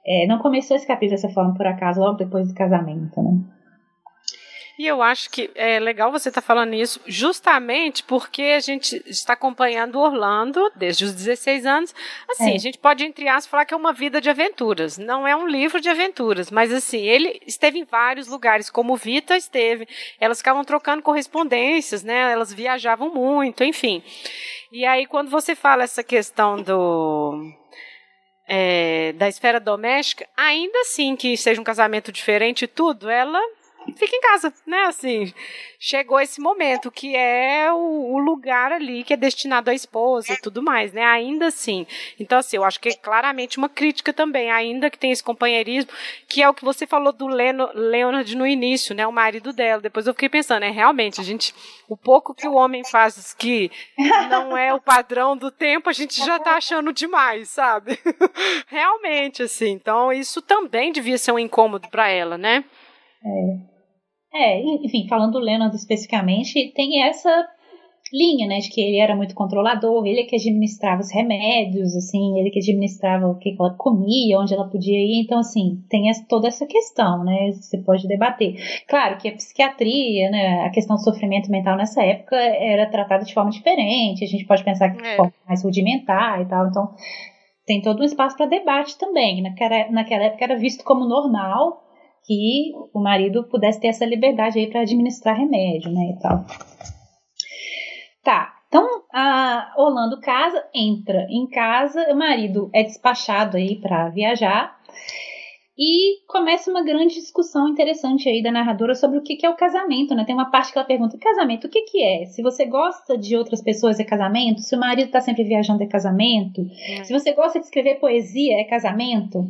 É, não começou esse capítulo dessa forma por acaso, logo depois do casamento, né? E eu acho que é legal você estar tá falando isso, justamente porque a gente está acompanhando Orlando desde os 16 anos. Assim, é. a gente pode, entre aspas, falar que é uma vida de aventuras. Não é um livro de aventuras, mas assim, ele esteve em vários lugares, como Vita esteve. Elas ficavam trocando correspondências, né? Elas viajavam muito, enfim. E aí, quando você fala essa questão do. É, da esfera doméstica, ainda assim que seja um casamento diferente e tudo, ela fica em casa, né? Assim, chegou esse momento que é o, o, lugar ali que é destinado à esposa e tudo mais, né? Ainda assim. Então, assim, eu acho que é claramente uma crítica também, ainda que tem esse companheirismo, que é o que você falou do Leno, Leonard no início, né? O marido dela. Depois eu fiquei pensando, é realmente, a gente, o pouco que o homem faz que não é o padrão do tempo, a gente já tá achando demais, sabe? <laughs> realmente, assim. Então, isso também devia ser um incômodo para ela, né? É. É, enfim, falando do Leonard especificamente, tem essa linha, né, de que ele era muito controlador, ele é que administrava os remédios, assim, ele que administrava o que ela comia, onde ela podia ir, então, assim, tem toda essa questão, né, você pode debater. Claro que a psiquiatria, né, a questão do sofrimento mental nessa época era tratada de forma diferente, a gente pode pensar que de é. forma mais rudimentar e tal, então tem todo um espaço para debate também, naquela, naquela época era visto como normal, que o marido pudesse ter essa liberdade aí para administrar remédio, né, e tal. Tá, então a Orlando casa, entra em casa, o marido é despachado aí para viajar. E começa uma grande discussão interessante aí da narradora sobre o que é o casamento, né? Tem uma parte que ela pergunta: casamento, o que, que é? Se você gosta de outras pessoas, é casamento? Se o marido está sempre viajando, é casamento? É. Se você gosta de escrever poesia, é casamento?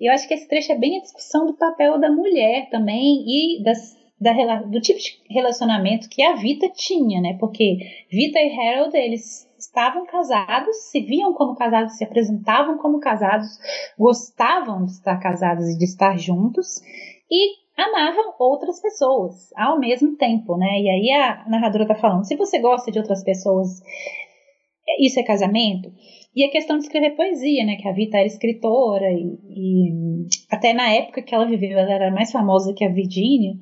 E eu acho que esse trecho é bem a discussão do papel da mulher também e das, da, do tipo de relacionamento que a Vita tinha, né? Porque Vita e Harold, eles estavam casados, se viam como casados, se apresentavam como casados, gostavam de estar casados e de estar juntos e amavam outras pessoas ao mesmo tempo, né? E aí a narradora tá falando, se você gosta de outras pessoas, isso é casamento? E a questão de escrever poesia, né? Que a Vita era escritora e, e até na época que ela viveu, ela era mais famosa que a Virginia.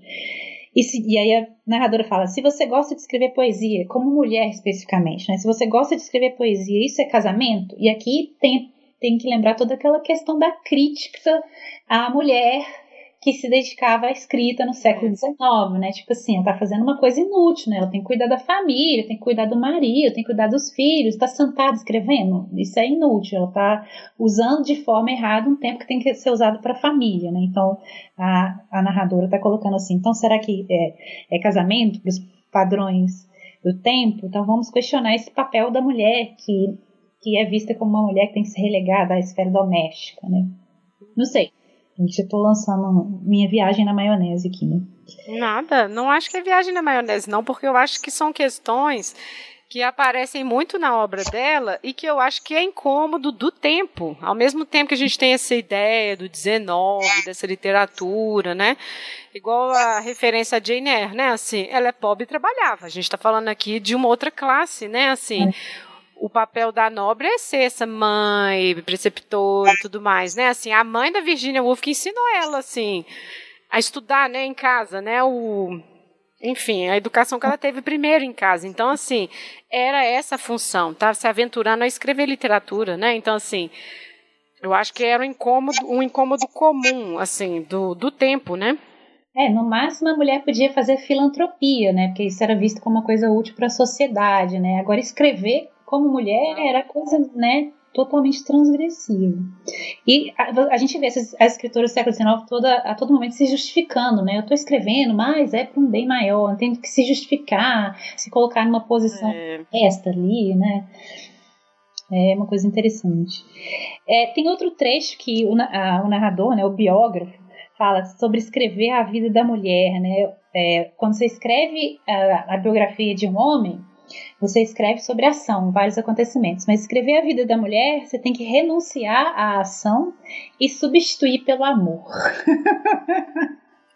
E, se, e, aí a narradora fala: se você gosta de escrever poesia, como mulher especificamente, né? Se você gosta de escrever poesia, isso é casamento? E aqui tem, tem que lembrar toda aquela questão da crítica à mulher que se dedicava à escrita no século XIX, é. né? Tipo assim, ela tá fazendo uma coisa inútil, né? Ela tem que cuidar da família, tem que cuidar do marido, tem que cuidar dos filhos, tá sentada escrevendo. Isso é inútil. Ela tá usando de forma errada um tempo que tem que ser usado para a família, né? Então, a, a narradora tá colocando assim, então será que é, é casamento para os padrões do tempo? Então vamos questionar esse papel da mulher que, que é vista como uma mulher que tem que ser relegada à esfera doméstica, né? Não sei. Gente, eu tô lançando minha viagem na maionese aqui, né? Nada, não acho que é viagem na maionese, não, porque eu acho que são questões que aparecem muito na obra dela e que eu acho que é incômodo do tempo. Ao mesmo tempo que a gente tem essa ideia do 19, dessa literatura, né? Igual a referência a Jane Eyre, né? Assim, ela é pobre e trabalhava. A gente está falando aqui de uma outra classe, né? Assim, é o papel da nobre é ser essa mãe, preceptora e tudo mais, né? Assim, a mãe da Virginia Woolf que ensinou ela, assim, a estudar, né, em casa, né? O, enfim, a educação que ela teve primeiro em casa. Então, assim, era essa a função, tá? Se aventurando a escrever literatura, né? Então, assim, eu acho que era um incômodo, um incômodo comum, assim, do, do tempo, né? É, no máximo a mulher podia fazer filantropia, né? Porque isso era visto como uma coisa útil para a sociedade, né? Agora escrever como mulher era coisa, né, totalmente transgressiva. E a, a gente vê essas, as escritoras do século XIX toda, a todo momento se justificando, né? Eu estou escrevendo, mas é para um bem maior, eu tenho que se justificar, se colocar numa posição é. esta ali, né? É uma coisa interessante. É, tem outro trecho que o, a, o narrador, né, o biógrafo, fala sobre escrever a vida da mulher, né? É, quando você escreve a, a biografia de um homem, você escreve sobre ação, vários acontecimentos, mas escrever a vida da mulher, você tem que renunciar à ação e substituir pelo amor.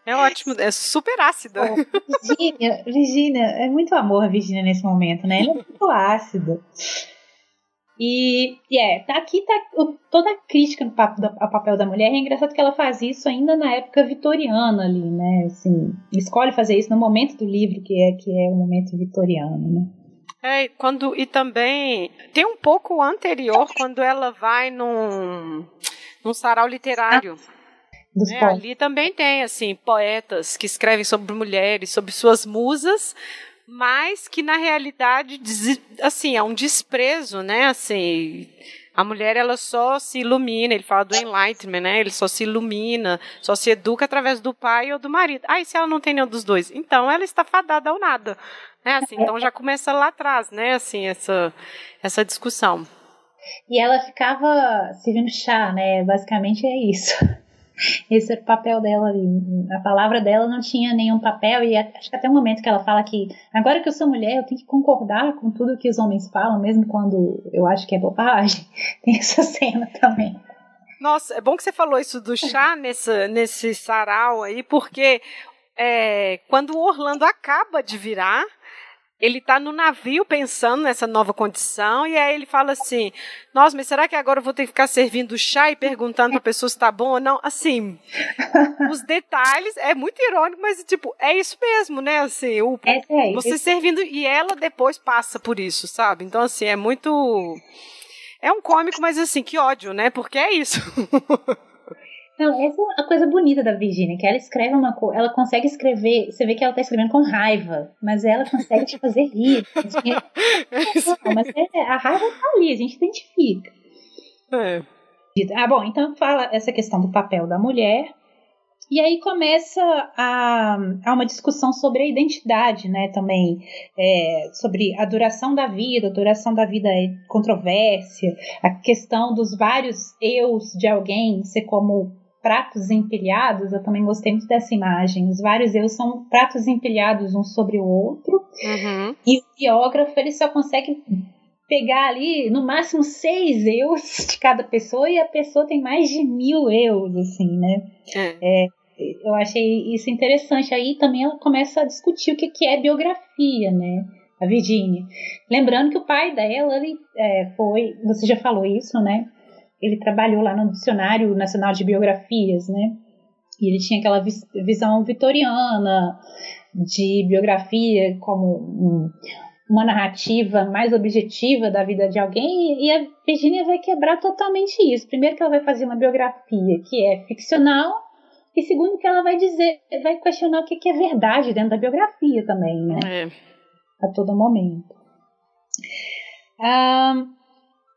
É ótimo, é super ácida. Oh, Virgínia, Virginia, é muito amor a Virginia nesse momento, né? Ela é muito ácida. E, e é, tá aqui tá toda a crítica no papo ao papel da mulher. É engraçado que ela faz isso ainda na época vitoriana ali, né? Assim, escolhe fazer isso no momento do livro, que é, que é o momento vitoriano, né? É, quando, e também tem um pouco anterior, quando ela vai num, num sarau literário. Né? Ali também tem, assim, poetas que escrevem sobre mulheres, sobre suas musas, mas que na realidade, assim, é um desprezo, né? Assim, a mulher ela só se ilumina, ele fala do enlightenment, né? Ele só se ilumina, só se educa através do pai ou do marido. Ah, e se ela não tem nenhum dos dois? Então ela está fadada ao nada. Né? Assim, então já começa lá atrás, né? Assim, essa, essa discussão. E ela ficava servindo chá, né? Basicamente é isso. Esse era o papel dela ali. A palavra dela não tinha nenhum papel, e acho que até o momento que ela fala que agora que eu sou mulher, eu tenho que concordar com tudo que os homens falam, mesmo quando eu acho que é bobagem. <laughs> Tem essa cena também. Nossa, é bom que você falou isso do chá nesse, nesse sarau aí, porque é, quando o Orlando acaba de virar, ele está no navio pensando nessa nova condição e aí ele fala assim: Nossa, mas será que agora eu vou ter que ficar servindo chá e perguntando para a pessoa se está bom ou não? Assim, <laughs> os detalhes é muito irônico, mas tipo é isso mesmo, né? Assim, o, é, é, você servindo e ela depois passa por isso, sabe? Então assim é muito é um cômico, mas assim que ódio, né? Porque é isso. <laughs> Não, essa é a coisa bonita da Virginia, que ela escreve uma coisa, ela consegue escrever, você vê que ela tá escrevendo com raiva, mas ela consegue te fazer rir. <laughs> Não, mas é, a raiva tá ali, a gente identifica. É. Ah, bom, então fala essa questão do papel da mulher. E aí começa a, a uma discussão sobre a identidade, né? Também é, sobre a duração da vida, a duração da vida é controvérsia, a questão dos vários eus de alguém ser como pratos empilhados. Eu também gostei muito dessa imagem. Os vários eus são pratos empilhados um sobre o outro. Uhum. E o biógrafo ele só consegue pegar ali no máximo seis eus <laughs> de cada pessoa e a pessoa tem mais de mil eus, assim, né? É. é eu achei isso interessante. Aí também ela começa a discutir o que, que é biografia, né? A Virginia. Lembrando que o pai dela, ele é, foi, você já falou isso, né? Ele trabalhou lá no Dicionário Nacional de Biografias, né? E ele tinha aquela visão vitoriana de biografia como um, uma narrativa mais objetiva da vida de alguém e a Virginia vai quebrar totalmente isso. Primeiro que ela vai fazer uma biografia que é ficcional e segundo que ela vai dizer, vai questionar o que é verdade dentro da biografia também, né? É. A todo momento. Ah,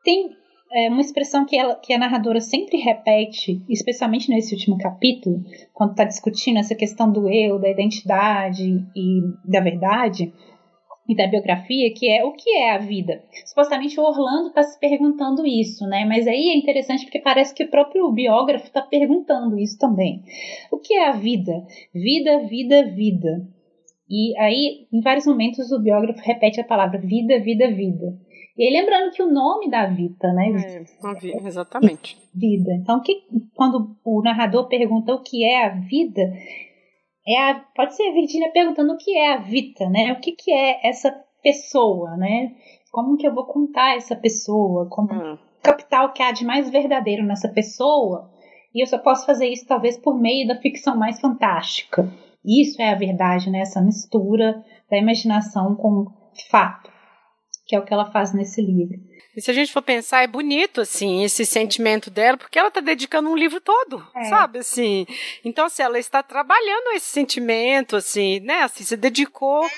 tem é, uma expressão que, ela, que a narradora sempre repete, especialmente nesse último capítulo, quando está discutindo essa questão do eu, da identidade e da verdade, e da biografia, que é o que é a vida. Supostamente o Orlando está se perguntando isso, né? Mas aí é interessante porque parece que o próprio biógrafo está perguntando isso também. O que é a vida? Vida, vida, vida. E aí, em vários momentos, o biógrafo repete a palavra vida, vida, vida. E aí, lembrando que o nome da Vita, né? É, exatamente. Vida. Então, que, quando o narrador pergunta o que é a vida, é a, pode ser a Virginia perguntando o que é a Vita, né? O que, que é essa pessoa, né? Como que eu vou contar essa pessoa? Como hum. capital que há de mais verdadeiro nessa pessoa? E eu só posso fazer isso talvez por meio da ficção mais fantástica. Isso é a verdade, né? Essa mistura da imaginação com fato, que é o que ela faz nesse livro. E se a gente for pensar, é bonito, assim, esse sentimento dela, porque ela está dedicando um livro todo, é. sabe, assim. Então, assim, ela está trabalhando esse sentimento, assim, né, assim, se dedicou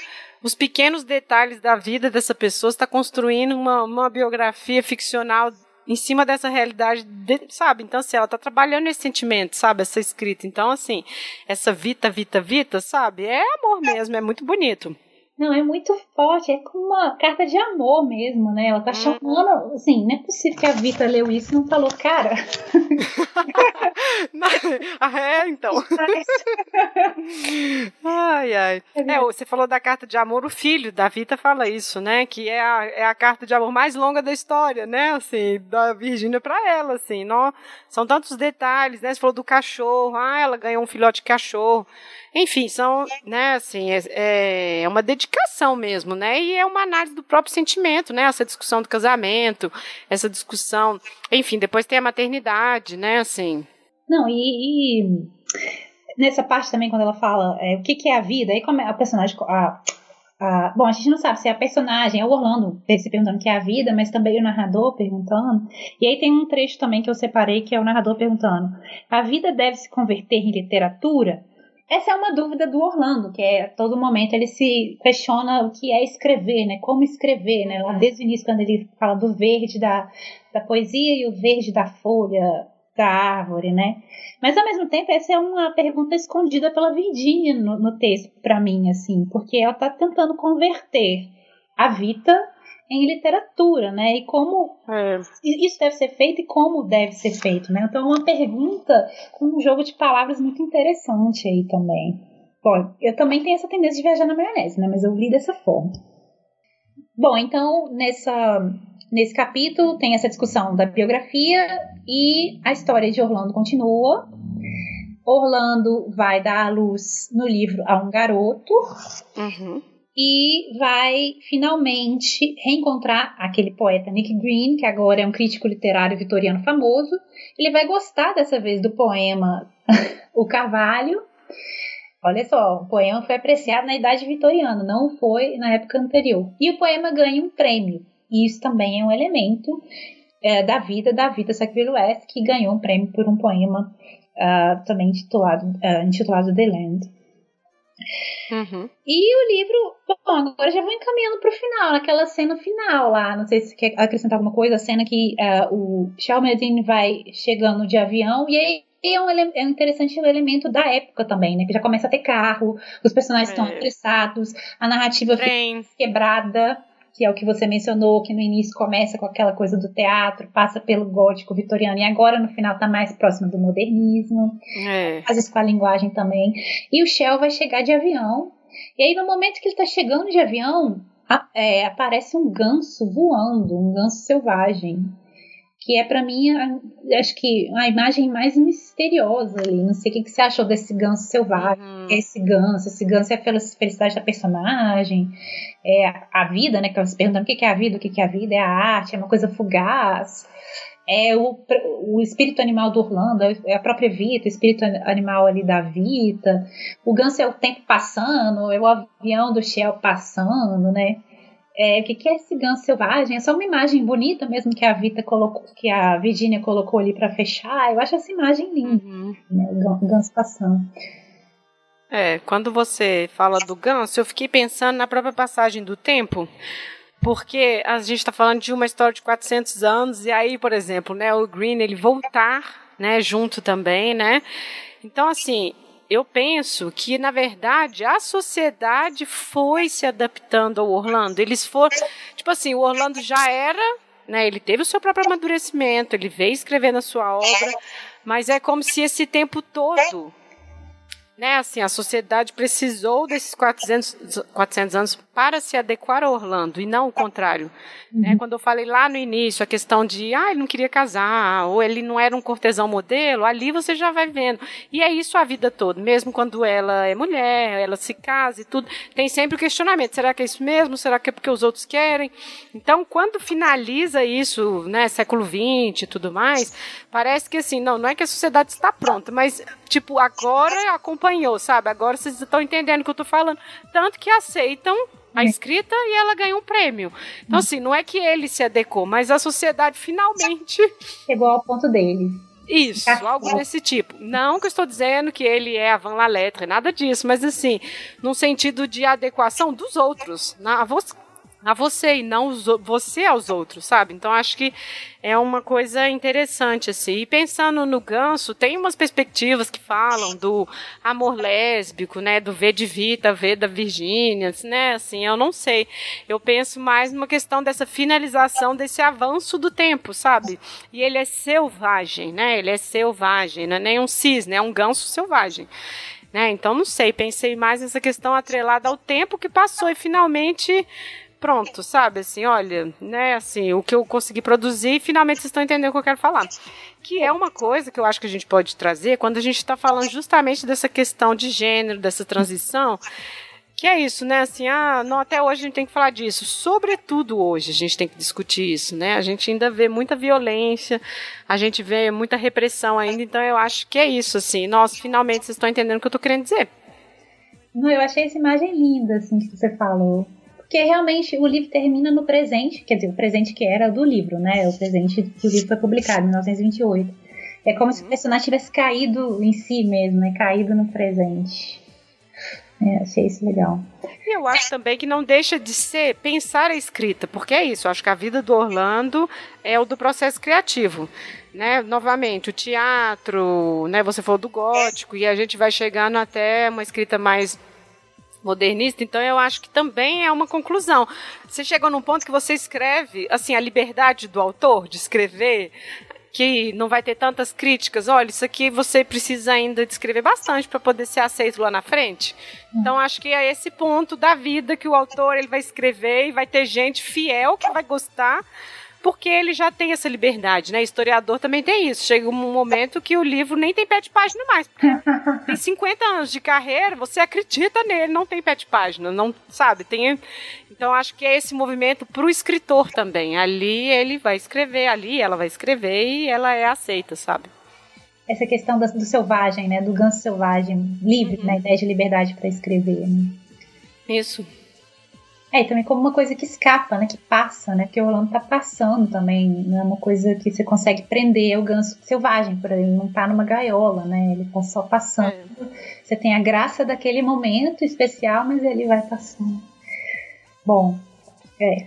os pequenos detalhes da vida dessa pessoa, está construindo uma, uma biografia ficcional em cima dessa realidade, de, sabe? Então, assim, ela está trabalhando esse sentimento, sabe? Essa escrita. Então, assim, essa Vita, Vita, Vita, sabe? É amor mesmo, é muito bonito. Não, é muito forte, é como uma carta de amor mesmo, né? Ela tá uhum. chamando, assim, não é possível que a Vita leu isso e não falou, cara. <laughs> ah, é, então. <laughs> <laughs> ai, ai. É, você falou da carta de amor, o filho da Vita fala isso, né? Que é a, é a carta de amor mais longa da história, né? Assim, da Virgínia para ela, assim. Não, são tantos detalhes, né? Você falou do cachorro, ah, ela ganhou um filhote de cachorro. Enfim, são, né, assim, é, é uma dedicação mesmo, né? E é uma análise do próprio sentimento, né? Essa discussão do casamento, essa discussão, enfim, depois tem a maternidade, né, assim. Não, e, e nessa parte também, quando ela fala é, o que, que é a vida, aí como a personagem. A, a, bom, a gente não sabe se é a personagem, é o Orlando se perguntando o que é a vida, mas também o narrador perguntando. E aí tem um trecho também que eu separei, que é o narrador perguntando: a vida deve se converter em literatura? Essa é uma dúvida do Orlando, que é a todo momento ele se questiona o que é escrever, né? Como escrever, né? Lá desde o início, quando ele fala do verde da, da poesia e o verde da folha da árvore, né? Mas ao mesmo tempo essa é uma pergunta escondida pela Virginia no, no texto para mim, assim, porque ela está tentando converter a Vita em literatura, né? E como é. isso deve ser feito e como deve ser feito, né? Então, é uma pergunta com um jogo de palavras muito interessante aí também. Bom, eu também tenho essa tendência de viajar na maionese, né? Mas eu li dessa forma. Bom, então, nessa, nesse capítulo tem essa discussão da biografia e a história de Orlando continua. Orlando vai dar à luz no livro a um garoto. Uhum e vai finalmente reencontrar aquele poeta Nick Green, que agora é um crítico literário vitoriano famoso. Ele vai gostar dessa vez do poema <laughs> O Carvalho. Olha só, o poema foi apreciado na idade vitoriana, não foi na época anterior. E o poema ganha um prêmio. E isso também é um elemento é, da vida da Vita Sackville-West, que ganhou um prêmio por um poema uh, também intitulado, uh, intitulado The Land. Uhum. E o livro, bom, agora já vou encaminhando pro final, naquela cena final lá. Não sei se quer acrescentar alguma coisa, a cena que uh, o Shalmedin vai chegando de avião e aí é um, é um interessante elemento da época também, né? Que já começa a ter carro, os personagens é. estão apressados, a narrativa Trem. fica quebrada, que é o que você mencionou, que no início começa com aquela coisa do teatro, passa pelo gótico vitoriano e agora no final está mais próximo do modernismo. É. Faz isso com a linguagem também. E o Shell vai chegar de avião. E aí, no momento que ele está chegando de avião, é, aparece um ganso voando, um ganso selvagem que é para mim, acho que a imagem mais misteriosa ali. Não sei o que, que você achou desse ganso selvagem. Uhum. É esse ganso, esse ganso é a felicidade da personagem, é a vida, né? Que eu se perguntando o que é a vida, o que é a vida, é a arte, é uma coisa fugaz. É o, o espírito animal do Orlando, é a própria Vita, o espírito animal ali da Vita. O ganso é o tempo passando, é o avião do Shell passando, né? É, o que, que é esse ganso selvagem? É só uma imagem bonita mesmo que a Vita colocou, que a Virginia colocou ali para fechar. Eu acho essa imagem linda, uhum. né? O ganso passando. É, quando você fala do ganso, eu fiquei pensando na própria passagem do tempo, porque a gente está falando de uma história de 400 anos e aí, por exemplo, né, o Green ele voltar, né, junto também, né? Então, assim, eu penso que, na verdade, a sociedade foi se adaptando ao Orlando. Eles foram. Tipo assim, o Orlando já era. Né, ele teve o seu próprio amadurecimento, ele veio escrevendo a sua obra, mas é como se esse tempo todo né, assim, a sociedade precisou desses 400, 400 anos para se adequar a Orlando e não o contrário. Né? Uhum. Né? Quando eu falei lá no início a questão de, ah, ele não queria casar, ou ele não era um cortesão modelo, ali você já vai vendo. E é isso a vida toda, mesmo quando ela é mulher, ela se casa e tudo, tem sempre o questionamento, será que é isso mesmo? Será que é porque os outros querem? Então, quando finaliza isso, né, século XX e tudo mais, parece que assim, não, não é que a sociedade está pronta, mas, tipo, agora acompanhou, sabe? Agora vocês estão entendendo o que eu tô falando. Tanto que aceitam a escrita e ela ganhou um prêmio. Então, assim, não é que ele se adequou, mas a sociedade finalmente. <laughs> Chegou ao ponto dele. Isso, algo desse tipo. Não que eu estou dizendo que ele é a Van La Lettre, nada disso, mas assim, num sentido de adequação dos outros. Na, a você e não os, você aos outros, sabe? Então acho que é uma coisa interessante assim. E pensando no Ganso, tem umas perspectivas que falam do amor lésbico, né, do V de Vita, V da Virgínia, né? Assim, eu não sei. Eu penso mais numa questão dessa finalização desse avanço do tempo, sabe? E ele é selvagem, né? Ele é selvagem, não é nem um cisne, é um ganso selvagem. Né? Então, não sei, pensei mais nessa questão atrelada ao tempo que passou e finalmente pronto, sabe? Assim, olha, né, assim, o que eu consegui produzir, finalmente vocês estão entendendo o que eu quero falar. Que é uma coisa que eu acho que a gente pode trazer quando a gente está falando justamente dessa questão de gênero, dessa transição. Que é isso, né? Assim, ah, não, até hoje a gente tem que falar disso. Sobretudo hoje a gente tem que discutir isso, né? A gente ainda vê muita violência, a gente vê muita repressão ainda, então eu acho que é isso, assim. Nossa, finalmente vocês estão entendendo o que eu estou querendo dizer. Não, eu achei essa imagem linda, assim, que você falou. Porque realmente o livro termina no presente, quer dizer, o presente que era do livro, né? O presente que o livro foi publicado, em 1928. É como se o personagem tivesse caído em si mesmo, né? Caído no presente. É, achei isso legal. E eu acho também que não deixa de ser pensar a escrita, porque é isso. Eu acho que a vida do Orlando é o do processo criativo. Né? Novamente, o teatro, né? Você falou do gótico, e a gente vai chegando até uma escrita mais modernista, então eu acho que também é uma conclusão. Você chegou num ponto que você escreve, assim, a liberdade do autor de escrever, que não vai ter tantas críticas. Olha, isso aqui você precisa ainda descrever bastante para poder ser aceito lá na frente. Então acho que é esse ponto da vida que o autor ele vai escrever e vai ter gente fiel que vai gostar porque ele já tem essa liberdade, né? Historiador também tem isso. Chega um momento que o livro nem tem pé de página mais. <laughs> Tem 50 anos de carreira, você acredita nele, não tem pé de página, não sabe? Tem então acho que é esse movimento para o escritor também. Ali ele vai escrever, ali ela vai escrever e ela é aceita, sabe? Essa questão do, do selvagem, né? Do ganso selvagem, livre, uhum. né? Ideia de liberdade para escrever. Né? Isso. É, e também como uma coisa que escapa, né? Que passa, né? Porque o Orlando tá passando também. Não é uma coisa que você consegue prender o ganso selvagem, por ele não tá numa gaiola, né? Ele tá só passando. É. Você tem a graça daquele momento especial, mas ele vai passando. Bom, é.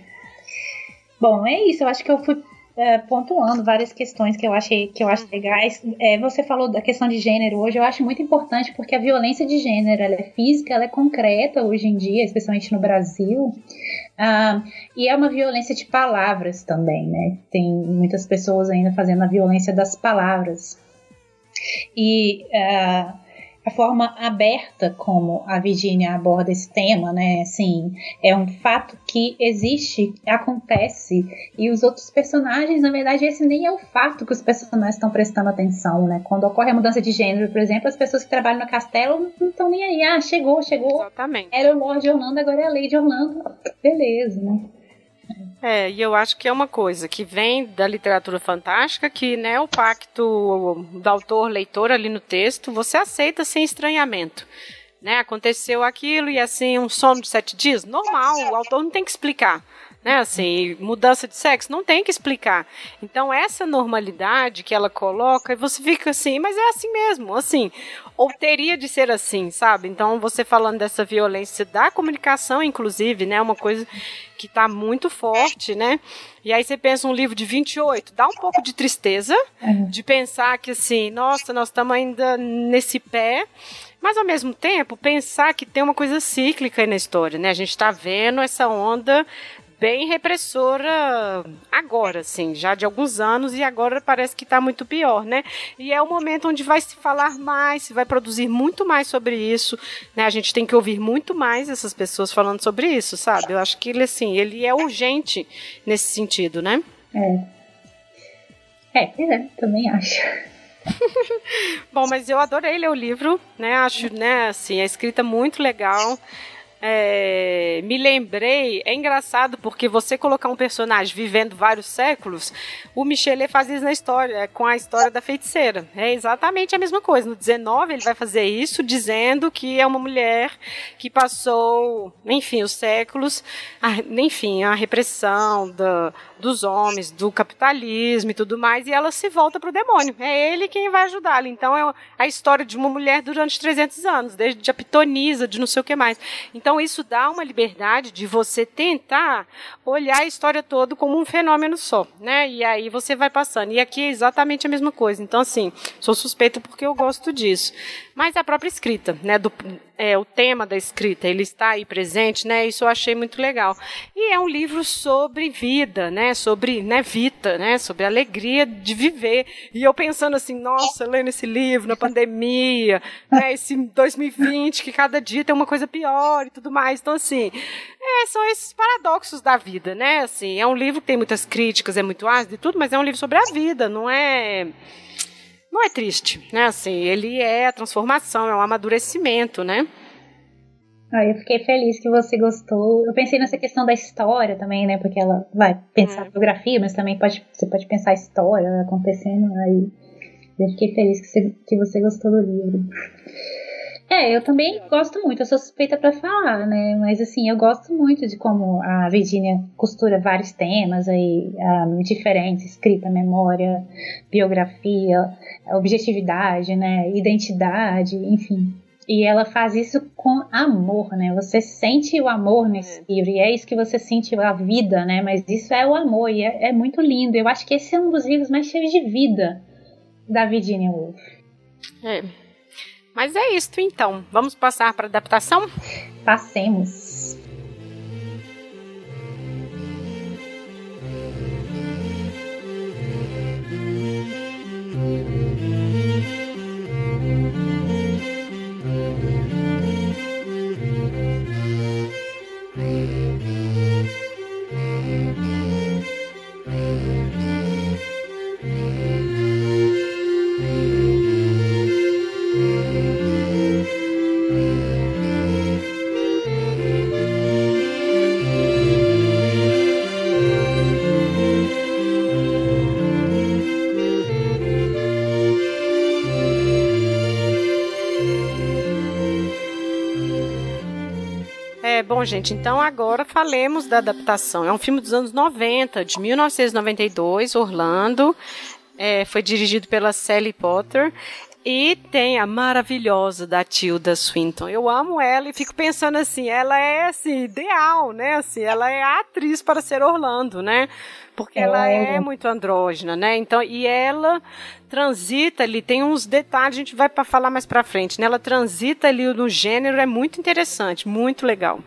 Bom, é isso. Eu acho que eu fui é, pontuando várias questões que eu achei que eu acho legais. É, você falou da questão de gênero hoje, eu acho muito importante porque a violência de gênero ela é física, ela é concreta hoje em dia, especialmente no Brasil. Ah, e é uma violência de palavras também, né? Tem muitas pessoas ainda fazendo a violência das palavras. E uh, a forma aberta como a Virginia aborda esse tema, né? Assim, é um fato que existe, acontece, e os outros personagens, na verdade, esse nem é o fato que os personagens estão prestando atenção, né? Quando ocorre a mudança de gênero, por exemplo, as pessoas que trabalham no castelo não estão nem aí. Ah, chegou, chegou. Exatamente. Era o Lord Orlando, agora é a Lady Orlando. Beleza, né? É, e eu acho que é uma coisa que vem da literatura fantástica, que né, o pacto do autor-leitor ali no texto, você aceita sem estranhamento. Né, aconteceu aquilo e assim, um sono de sete dias, normal, o autor não tem que explicar né? Assim, mudança de sexo, não tem que explicar. Então, essa normalidade que ela coloca, e você fica assim, mas é assim mesmo, assim, ou teria de ser assim, sabe? Então, você falando dessa violência da comunicação, inclusive, né? Uma coisa que está muito forte, né? E aí você pensa um livro de 28, dá um pouco de tristeza uhum. de pensar que assim, nossa, nós estamos ainda nesse pé, mas ao mesmo tempo pensar que tem uma coisa cíclica aí na história, né? A gente está vendo essa onda bem repressora agora, assim, já de alguns anos e agora parece que está muito pior, né? E é o momento onde vai se falar mais, se vai produzir muito mais sobre isso, né? A gente tem que ouvir muito mais essas pessoas falando sobre isso, sabe? Eu acho que ele, assim, ele é urgente nesse sentido, né? É. É, é também acho. <laughs> Bom, mas eu adorei ler o livro, né? Acho, né, assim, a escrita muito legal é, me lembrei, é engraçado porque você colocar um personagem vivendo vários séculos, o Michelet faz isso na história, com a história da feiticeira. É exatamente a mesma coisa. No 19 ele vai fazer isso dizendo que é uma mulher que passou, enfim, os séculos, a, enfim, a repressão da, dos homens, do capitalismo e tudo mais, e ela se volta para o demônio. É ele quem vai ajudá-la. Então é a história de uma mulher durante 300 anos, desde a pitonisa, de não sei o que mais. Então isso dá uma liberdade de você tentar olhar a história toda como um fenômeno só, né? E aí você vai passando. E aqui é exatamente a mesma coisa. Então assim, sou suspeita porque eu gosto disso. Mas a própria escrita, né, do, é, o tema da escrita, ele está aí presente, né? Isso eu achei muito legal. E é um livro sobre vida, né? Sobre, né, vita, né? Sobre alegria de viver. E eu pensando assim, nossa, lendo esse livro na pandemia, né? Esse 2020 que cada dia tem uma coisa pior e tudo mais. Então assim, é, são esses paradoxos da vida, né? Assim, é um livro que tem muitas críticas, é muito ácido e tudo, mas é um livro sobre a vida, não é não é triste, né? Assim, ele é a transformação, é um amadurecimento, né? Ah, eu fiquei feliz que você gostou. Eu pensei nessa questão da história também, né? Porque ela vai pensar é. fotografia, mas também pode, você pode pensar a história acontecendo. Aí eu fiquei feliz que você, que você gostou do livro. É, eu também gosto muito, eu sou suspeita para falar, né? Mas assim, eu gosto muito de como a Virginia costura vários temas aí um, ah, diferentes, escrita, memória, biografia, objetividade, né? Identidade, enfim. E ela faz isso com amor, né? Você sente o amor nesse é. livro, e é isso que você sente a vida, né? Mas isso é o amor, e é, é muito lindo. Eu acho que esse é um dos livros mais cheios de vida da Virginia Woolf. É, mas é isso então. Vamos passar para adaptação? Passemos. Gente, então agora falemos da adaptação. É um filme dos anos 90, de 1992, Orlando. É, foi dirigido pela Sally Potter. E tem a maravilhosa da Tilda Swinton. Eu amo ela e fico pensando assim, ela é assim, ideal, né? Assim, ela é a atriz para ser Orlando, né? Porque ela é, é muito andrógena, né? Então, e ela transita ali, tem uns detalhes, a gente vai para falar mais para frente, né? Ela transita ali no gênero, é muito interessante, muito legal.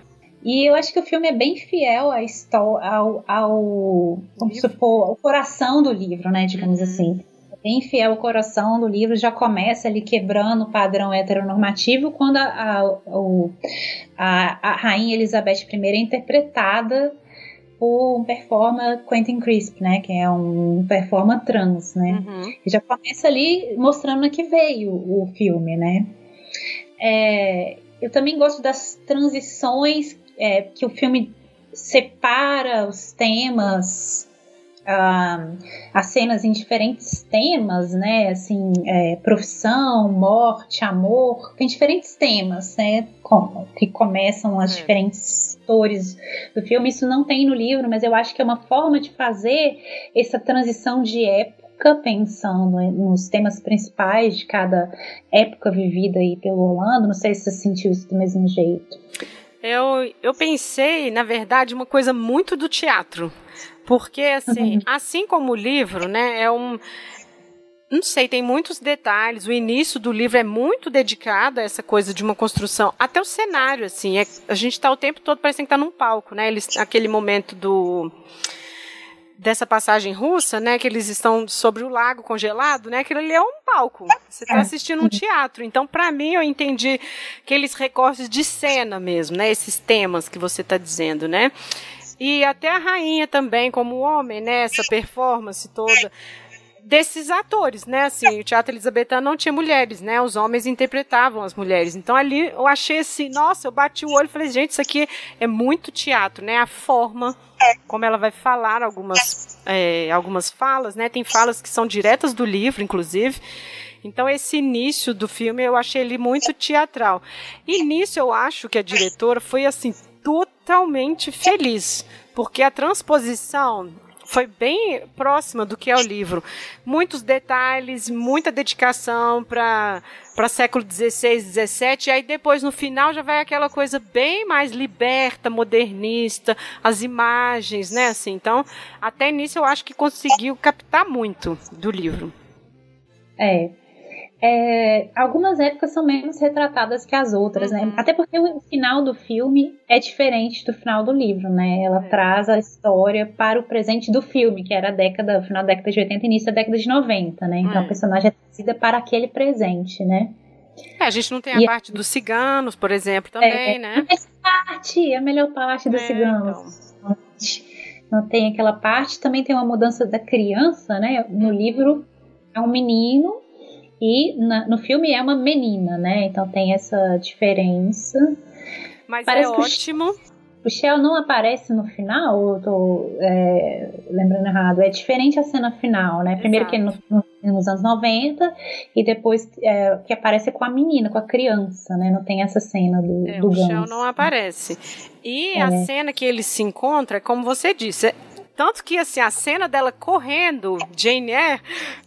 E eu acho que o filme é bem fiel à história, ao, ao, vamos supor, ao coração do livro, né? Digamos uhum. assim bem fiel ao coração do livro, já começa ali quebrando o padrão heteronormativo quando a, a, a, a Rainha Elizabeth I é interpretada por um performer Quentin Crisp, né, que é um performer trans, né, uhum. e já começa ali mostrando que veio o filme, né. É, eu também gosto das transições é, que o filme separa os temas uh, as cenas em diferentes temas, né? Assim, é, profissão, morte, amor, tem diferentes temas, né? que começam as é. diferentes atores do filme. Isso não tem no livro, mas eu acho que é uma forma de fazer essa transição de época pensando nos temas principais de cada época vivida aí pelo Orlando. Não sei se você sentiu isso do mesmo jeito. Eu, eu pensei, na verdade, uma coisa muito do teatro. Porque, assim, uhum. assim como o livro, né, é um. Não sei, tem muitos detalhes. O início do livro é muito dedicado a essa coisa de uma construção. Até o cenário, assim. É, a gente está o tempo todo parecendo que está num palco, né? Eles, aquele momento do dessa passagem russa, né, que eles estão sobre o lago congelado, né, aquilo ali é um palco. Você está assistindo um teatro. Então, para mim, eu entendi aqueles recortes de cena mesmo, né, esses temas que você está dizendo, né. E até a rainha também, como homem, né, essa performance toda desses atores, né? Assim, o teatro elizabetano não tinha mulheres, né? Os homens interpretavam as mulheres. Então ali eu achei assim, nossa, eu bati o olho e falei, gente, isso aqui é muito teatro, né? A forma como ela vai falar algumas, é, algumas falas, né? Tem falas que são diretas do livro, inclusive. Então esse início do filme eu achei ele muito teatral. E nisso eu acho que a diretora foi assim totalmente feliz, porque a transposição foi bem próxima do que é o livro. Muitos detalhes, muita dedicação para para século XVI, XVII, aí depois no final já vai aquela coisa bem mais liberta, modernista, as imagens, né, assim. Então, até nisso eu acho que conseguiu captar muito do livro. É, é, algumas épocas são menos retratadas que as outras, né? uhum. né? Até porque o final do filme é diferente do final do livro, né? Ela é. traz a história para o presente do filme, que era a década, final da década de 80 início da década de 90, né? Então é. a personagem é trazida para aquele presente, né? É, a gente não tem a e parte dos ciganos, por exemplo, também, é, né? Essa parte, a melhor parte dos é, ciganos. Então. Não tem aquela parte, também tem uma mudança da criança, né? No livro é um menino e na, no filme é uma menina, né? Então tem essa diferença. Mas é Parece é ótimo. O Shell não aparece no final, eu tô é, lembrando errado. É diferente a cena final, né? Primeiro Exato. que é no, no, nos anos 90 e depois é, que aparece com a menina, com a criança, né? Não tem essa cena do, é, do O Shell não aparece. E a é. cena que eles se encontram, é como você disse, tanto que, assim, a cena dela correndo, Jane Eyre,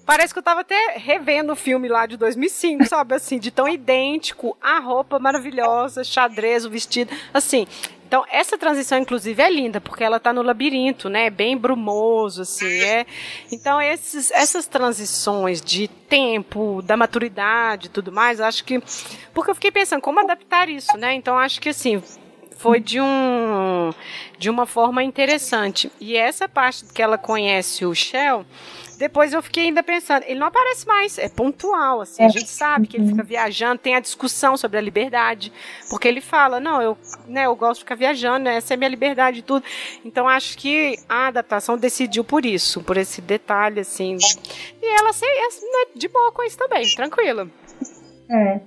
parece que eu tava até revendo o filme lá de 2005, sabe? Assim, de tão idêntico, a roupa maravilhosa, xadrez, o vestido, assim... Então, essa transição, inclusive, é linda, porque ela está no labirinto, né? Bem brumoso, assim. É... Então, esses, essas transições de tempo, da maturidade e tudo mais, acho que. Porque eu fiquei pensando, como adaptar isso, né? Então, acho que, assim, foi de um de uma forma interessante. E essa parte que ela conhece o Shell, depois eu fiquei ainda pensando, ele não aparece mais, é pontual, assim, é. a gente sabe que ele fica viajando, tem a discussão sobre a liberdade, porque ele fala, não, eu, né, eu gosto de ficar viajando, essa é a minha liberdade e tudo. Então acho que a adaptação decidiu por isso, por esse detalhe, assim. E ela sei, é, né, de boa com isso também, tranquila. É.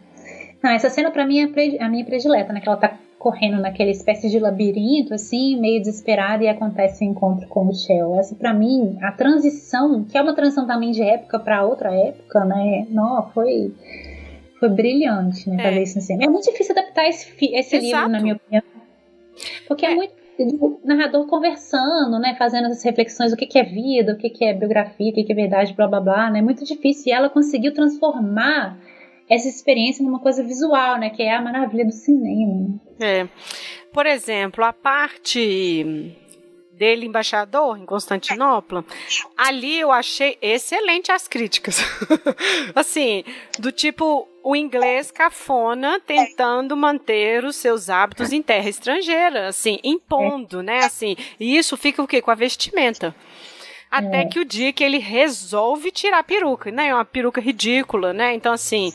Não, essa cena para mim é a minha predileta, né? Que ela tá correndo naquela espécie de labirinto, assim, meio desesperada, e acontece o encontro com o Shell. Essa, para mim, a transição, que é uma transição também de época para outra época, né? Não, foi, foi brilhante, né? É. Fazer isso no cinema. É muito difícil adaptar esse, esse livro, na minha opinião. Porque é, é muito o narrador conversando, né, fazendo essas reflexões, o que, que é vida, o que, que é biografia, o que, que é verdade, blá blá blá, né, é muito difícil. E ela conseguiu transformar essa experiência numa coisa visual, né, que é a maravilha do cinema. É. Por exemplo, a parte dele embaixador em Constantinopla, ali eu achei excelente as críticas. <laughs> assim, do tipo o inglês cafona tentando manter os seus hábitos em terra estrangeira, assim, impondo, né, assim. E isso fica o quê? Com a vestimenta. Até é. que o dia que ele resolve tirar a peruca, né? É uma peruca ridícula, né? Então, assim,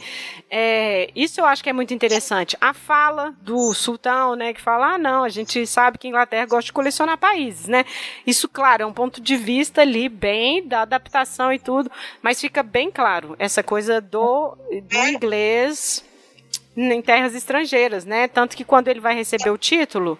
é, isso eu acho que é muito interessante. A fala do sultão, né? Que fala, ah, não, a gente sabe que a Inglaterra gosta de colecionar países, né? Isso, claro, é um ponto de vista ali bem da adaptação e tudo, mas fica bem claro essa coisa do, do inglês em terras estrangeiras, né? Tanto que quando ele vai receber o título,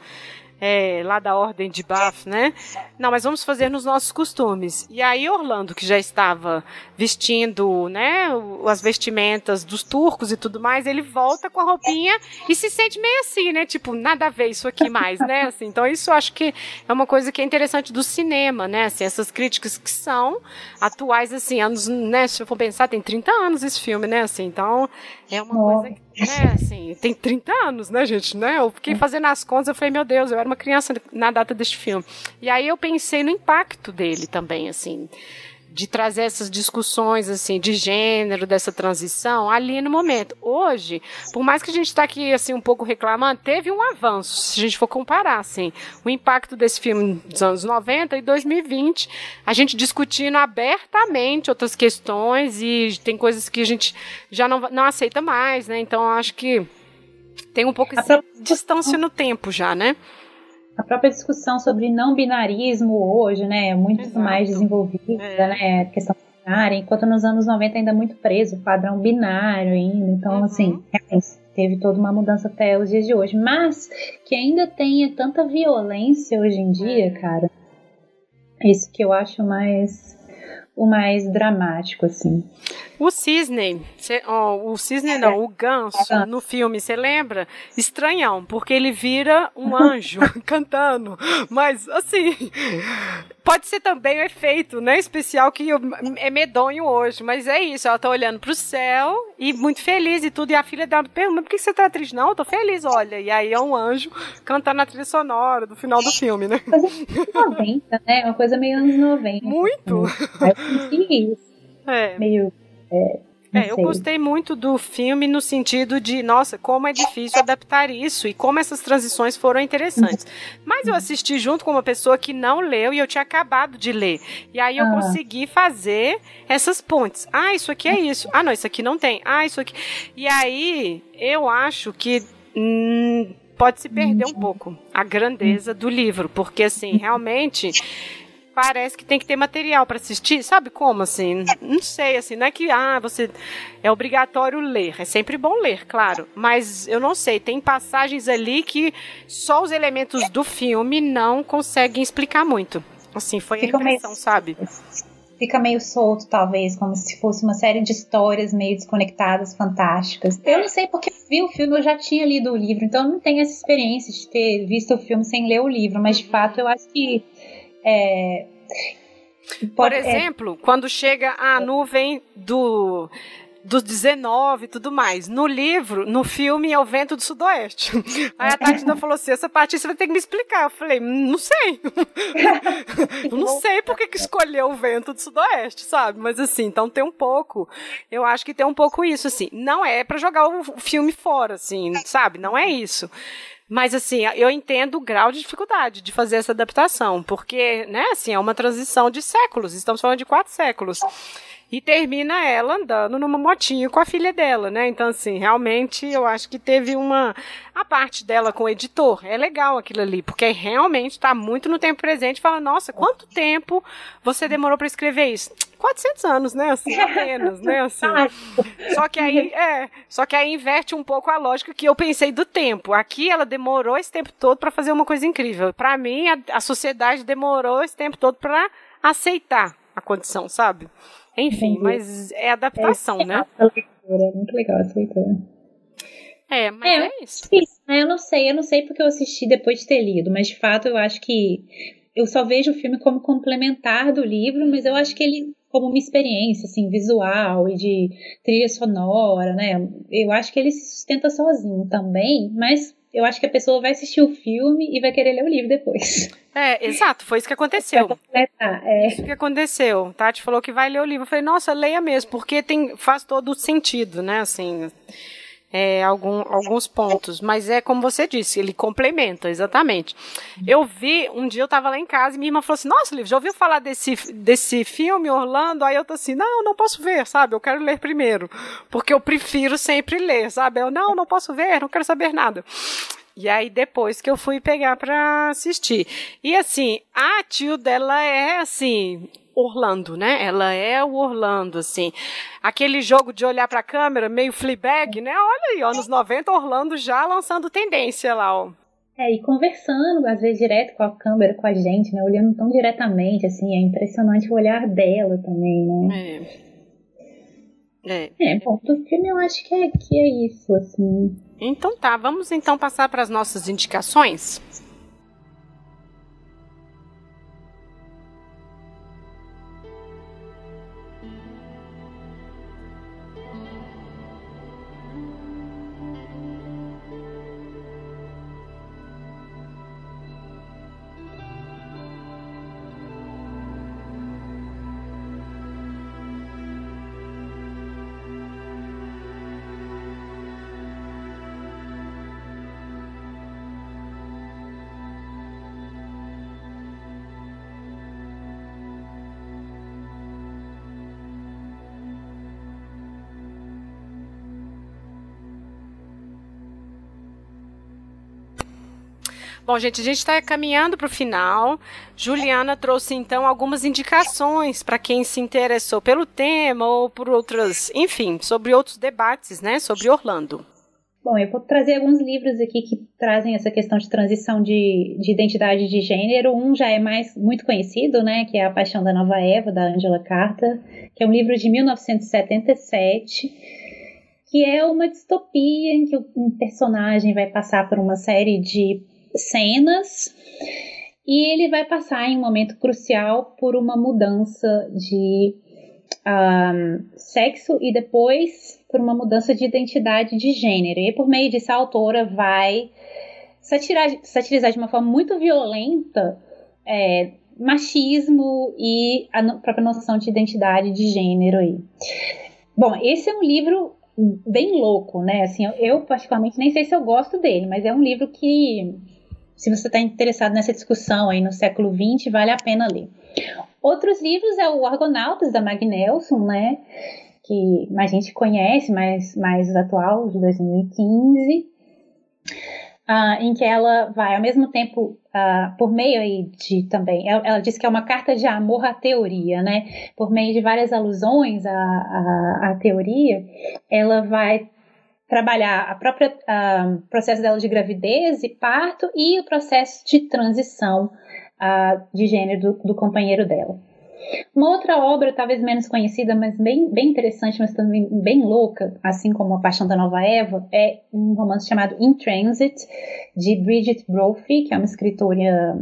é, lá da ordem de Bath, né? Não, mas vamos fazer nos nossos costumes. E aí Orlando, que já estava vestindo, né, as vestimentas dos turcos e tudo mais, ele volta com a roupinha e se sente meio assim, né? Tipo, nada a ver isso aqui mais, né? Assim, então isso eu acho que é uma coisa que é interessante do cinema, né? Assim, essas críticas que são atuais, assim, anos, né? Se eu for pensar, tem 30 anos esse filme, né? Assim, então é uma coisa que é, assim, tem 30 anos, né, gente? Né? Eu fiquei fazendo as contas, eu falei, meu Deus, eu era uma criança na data deste filme. E aí eu pensei no impacto dele também, assim de trazer essas discussões assim de gênero dessa transição ali no momento. Hoje, por mais que a gente está aqui assim um pouco reclamando, teve um avanço, se a gente for comparar assim, o impacto desse filme dos anos 90 e 2020, a gente discutindo abertamente outras questões e tem coisas que a gente já não, não aceita mais, né? Então acho que tem um pouco de distância no tempo já, né? A própria discussão sobre não binarismo hoje, né, é muito Exato. mais desenvolvida, é. né, questão binária, enquanto nos anos 90 ainda muito preso o padrão binário ainda, então uhum. assim, teve toda uma mudança até os dias de hoje, mas que ainda tenha tanta violência hoje em dia, é. cara, isso que eu acho mais o mais dramático, assim. O cisne, cê, oh, o cisne não, o ganso é. no filme, você lembra? Estranhão, porque ele vira um anjo <laughs> cantando. Mas, assim, pode ser também o efeito, né, especial que é medonho hoje, mas é isso, ela tá olhando pro céu e muito feliz e tudo, e a filha dela pergunta, por que você tá triste? Não, eu tô feliz, olha, e aí é um anjo cantando a trilha sonora do final do filme, né? Coisa anos 90, né, uma coisa meio anos 90. Muito! Assim. É. Meio é, é, eu gostei muito do filme no sentido de, nossa, como é difícil adaptar isso e como essas transições foram interessantes. Mas eu assisti junto com uma pessoa que não leu e eu tinha acabado de ler. E aí eu ah. consegui fazer essas pontes. Ah, isso aqui é isso. Ah, não, isso aqui não tem. Ah, isso aqui. E aí eu acho que. Hum, pode se perder um pouco a grandeza do livro, porque assim, realmente parece que tem que ter material para assistir, sabe como assim? Não sei, assim, não é que ah, você é obrigatório ler, é sempre bom ler, claro, mas eu não sei, tem passagens ali que só os elementos do filme não conseguem explicar muito. Assim, foi Fica a impressão, meio... sabe? Fica meio solto, talvez, como se fosse uma série de histórias meio desconectadas, fantásticas. Eu não sei porque vi o filme, eu já tinha lido o livro, então eu não tenho essa experiência de ter visto o filme sem ler o livro, mas de fato eu acho que é, Por é. exemplo, é, quando chega a nuvem do dos 19 e tudo mais. No livro, no filme, é o vento do sudoeste. <laughs> Aí a Tatiana falou assim: essa parte você vai ter que me explicar. Eu falei, não sei. <laughs> eu não sei por que escolheu o vento do sudoeste, sabe? Mas assim, então tem um pouco. Eu acho que tem um pouco isso, assim. Não é para jogar o filme fora, assim, sabe? Não é isso. Mas assim, eu entendo o grau de dificuldade de fazer essa adaptação, porque, né, assim, é uma transição de séculos, estamos falando de quatro séculos. E termina ela andando numa motinha com a filha dela, né? Então, assim, realmente eu acho que teve uma. A parte dela com o editor. É legal aquilo ali, porque realmente está muito no tempo presente. Fala, nossa, quanto tempo você demorou para escrever isso? 400 anos, né? Assim, apenas, né? Assim. Só que aí, é, só que aí inverte um pouco a lógica que eu pensei do tempo. Aqui ela demorou esse tempo todo para fazer uma coisa incrível. Para mim, a, a sociedade demorou esse tempo todo para aceitar a condição, sabe? Enfim, Entendi. mas é adaptação, é, né? Leitura, muito legal essa leitura. É, mas é, é isso. isso né? Eu não sei, eu não sei porque eu assisti depois de ter lido, mas de fato eu acho que eu só vejo o filme como complementar do livro, mas eu acho que ele como uma experiência assim visual e de trilha sonora, né? Eu acho que ele se sustenta sozinho também, mas eu acho que a pessoa vai assistir o filme e vai querer ler o livro depois. É, exato, foi isso que aconteceu. É. Isso que aconteceu. Tati falou que vai ler o livro. Eu falei, nossa, leia mesmo, porque tem, faz todo o sentido, né? Assim, é, algum, alguns pontos. Mas é como você disse, ele complementa, exatamente. Eu vi, um dia eu estava lá em casa e minha irmã falou assim: Nossa, Liv, já ouviu falar desse, desse filme, Orlando? Aí eu tô assim: Não, não posso ver, sabe? Eu quero ler primeiro. Porque eu prefiro sempre ler, sabe? Eu, não, não posso ver, não quero saber nada. E aí depois que eu fui pegar para assistir. E assim, a tio dela é assim, Orlando, né? Ela é o Orlando, assim. Aquele jogo de olhar para a câmera, meio Fleabag, né? Olha aí, anos 90, Orlando já lançando tendência lá, ó. É, e conversando, às vezes, direto com a câmera, com a gente, né? Olhando tão diretamente, assim, é impressionante o olhar dela também, né? É. É. é, bom, do filme eu acho que é, que é isso, assim. Então tá, vamos então passar para as nossas indicações? Bom, gente, a gente está caminhando para o final. Juliana trouxe então algumas indicações para quem se interessou pelo tema ou por outras, enfim, sobre outros debates, né, sobre Orlando. Bom, eu vou trazer alguns livros aqui que trazem essa questão de transição de, de identidade de gênero. Um já é mais muito conhecido, né, que é A Paixão da Nova Eva, da Angela Carter, que é um livro de 1977, que é uma distopia em que um personagem vai passar por uma série de cenas e ele vai passar em um momento crucial por uma mudança de um, sexo e depois por uma mudança de identidade de gênero. E por meio disso a autora vai satirar, satirizar de uma forma muito violenta é, machismo e a própria noção de identidade de gênero aí. Bom, esse é um livro bem louco, né? Assim, eu, eu particularmente nem sei se eu gosto dele, mas é um livro que se você está interessado nessa discussão aí no século XX, vale a pena ler. Outros livros é o Argonautas, da Mag Nelson, né? Que a gente conhece, mais, mais atual, de 2015. Uh, ah, em que ela vai, ao mesmo tempo, uh, por meio aí de também, ela, ela, diz que é uma carta de amor à teoria, né? Por meio de várias alusões à, à, à teoria, ela vai trabalhar a própria processo dela de gravidez e parto e o processo de transição de gênero do, do, companheiro dela. Uma outra obra, talvez menos conhecida, mas bem, bem interessante, mas também bem louca, assim como A Paixão da Nova Eva, é um romance chamado In Transit, de Bridget Brophy, que é uma escritora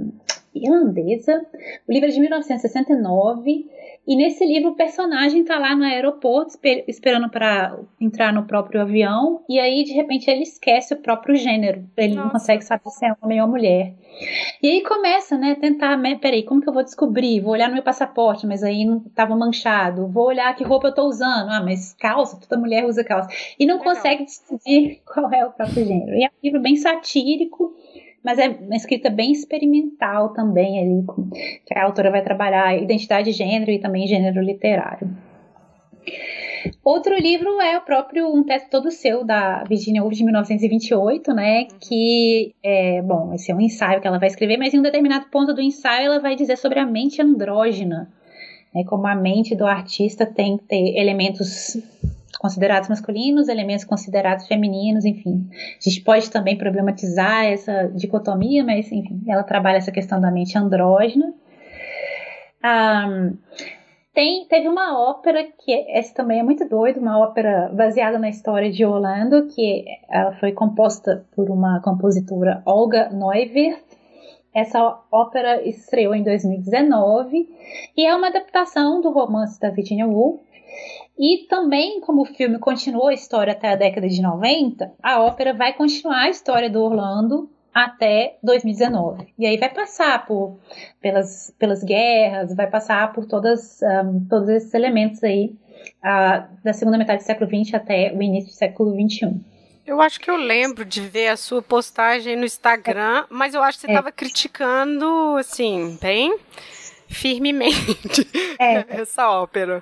irlandesa. O livro é de 1969 e nesse livro o personagem está lá no aeroporto esper esperando para entrar no próprio avião e aí de repente ele esquece o próprio gênero. Ele Nossa. não consegue saber se é homem ou mulher. E aí começa, né, tentar, peraí, como que eu vou descobrir? Vou olhar no meu passaporte, mas aí não estava manchado. Vou olhar que roupa eu estou usando. Ah, mas calça, toda mulher usa calça. E não Legal. consegue decidir qual é o próprio gênero. E é um livro bem satírico mas é uma escrita bem experimental também ali, que a autora vai trabalhar identidade de gênero e também gênero literário. Outro livro é o próprio Um Teto Todo Seu, da Virginia Woolf, de 1928, né? Que, é, bom, esse é um ensaio que ela vai escrever, mas em um determinado ponto do ensaio ela vai dizer sobre a mente andrógena, né, como a mente do artista tem que ter elementos considerados masculinos, elementos considerados femininos, enfim. A gente pode também problematizar essa dicotomia, mas enfim, ela trabalha essa questão da mente andrógena. Tem, teve uma ópera que essa também é muito doida, uma ópera baseada na história de Orlando, que ela foi composta por uma compositora Olga Neuwirth. Essa ópera estreou em 2019 e é uma adaptação do romance da Virginia Woolf. E também, como o filme continuou a história até a década de 90, a ópera vai continuar a história do Orlando até 2019. E aí vai passar por pelas, pelas guerras, vai passar por todas, um, todos esses elementos aí uh, da segunda metade do século XX até o início do século XXI. Eu acho que eu lembro de ver a sua postagem no Instagram, mas eu acho que você estava é. criticando, assim, bem firmemente é. <laughs> essa ópera.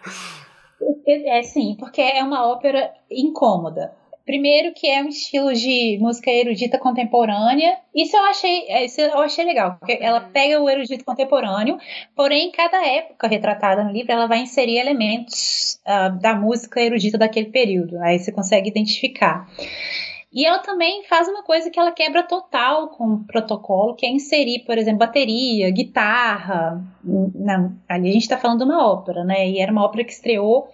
É, sim, porque é uma ópera incômoda. Primeiro que é um estilo de música erudita contemporânea. Isso eu achei, é, isso eu achei legal, porque ela uhum. pega o erudito contemporâneo, porém, em cada época retratada no livro, ela vai inserir elementos uh, da música erudita daquele período. Aí você consegue identificar. E ela também faz uma coisa que ela quebra total com o protocolo, que é inserir, por exemplo, bateria, guitarra. Não, ali a gente está falando de uma ópera, né? E era uma ópera que estreou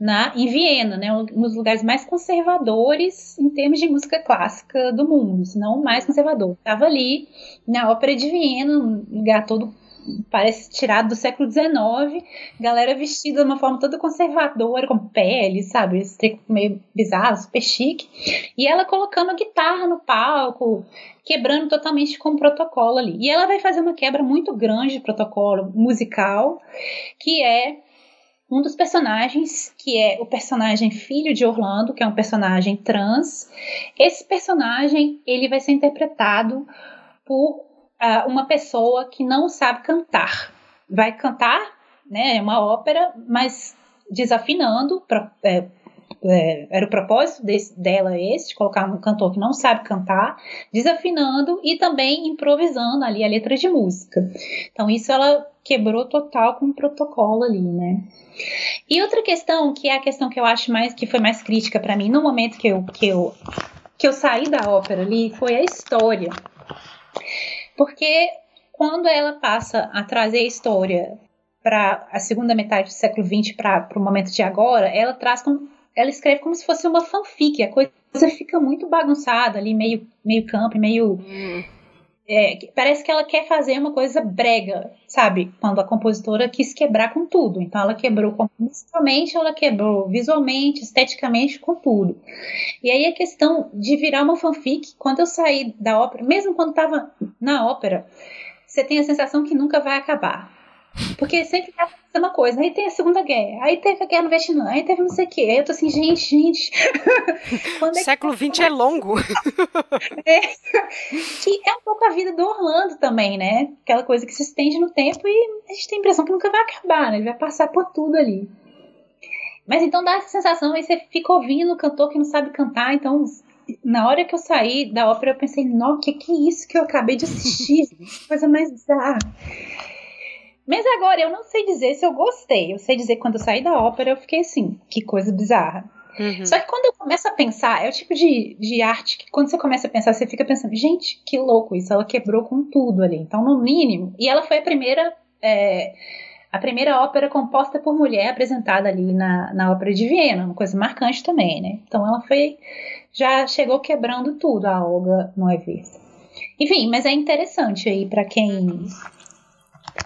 na, em Viena, né? Um dos lugares mais conservadores em termos de música clássica do mundo, se não o mais conservador. Estava ali na Ópera de Viena, um lugar todo parece tirado do século XIX, galera vestida de uma forma toda conservadora, com pele, sabe? Esse treco meio bizarro, super chique. E ela colocando a guitarra no palco, quebrando totalmente com o protocolo ali. E ela vai fazer uma quebra muito grande de protocolo musical, que é um dos personagens, que é o personagem filho de Orlando, que é um personagem trans. Esse personagem, ele vai ser interpretado por uh, uma pessoa que não sabe cantar. Vai cantar, né? É uma ópera, mas desafinando. Pra, é, é, era o propósito desse, dela esse, de colocar um cantor que não sabe cantar, desafinando e também improvisando ali a letra de música. Então isso ela quebrou total com o protocolo ali, né? E outra questão, que é a questão que eu acho mais que foi mais crítica para mim no momento que eu, que eu que eu saí da ópera ali, foi a história. Porque quando ela passa a trazer a história para a segunda metade do século XX para o momento de agora, ela traz como, ela escreve como se fosse uma fanfic, a coisa fica muito bagunçada ali, meio, meio campo, meio. Hum. É, parece que ela quer fazer uma coisa brega, sabe? Quando a compositora quis quebrar com tudo. Então ela quebrou musicalmente, ela quebrou visualmente, esteticamente, com tudo. E aí a questão de virar uma fanfic, quando eu saí da ópera, mesmo quando estava na ópera, você tem a sensação que nunca vai acabar. Porque sempre tá a mesma coisa. Aí tem a Segunda Guerra, aí teve a Guerra no Vietnã, aí teve não sei o quê. Aí eu tô assim, gente, gente. <laughs> É Século XX é longo. <laughs> é. Que é um pouco a vida do Orlando também, né? Aquela coisa que se estende no tempo e a gente tem a impressão que nunca vai acabar, né? Ele vai passar por tudo ali. Mas então dá essa sensação, aí você fica ouvindo o cantor que não sabe cantar, então na hora que eu saí da ópera, eu pensei, nossa, que que é isso que eu acabei de assistir? <laughs> coisa mais bizarra. Mas agora eu não sei dizer se eu gostei. Eu sei dizer que quando eu saí da ópera eu fiquei assim, que coisa bizarra. Uhum. Só que quando eu começo a pensar, é o tipo de, de arte que quando você começa a pensar, você fica pensando, gente, que louco isso, ela quebrou com tudo ali. Então, no mínimo, e ela foi a primeira. É, a primeira ópera composta por mulher apresentada ali na, na Ópera de Viena, uma coisa marcante também, né? Então ela foi, já chegou quebrando tudo, a Olga Noivers. Enfim, mas é interessante aí para quem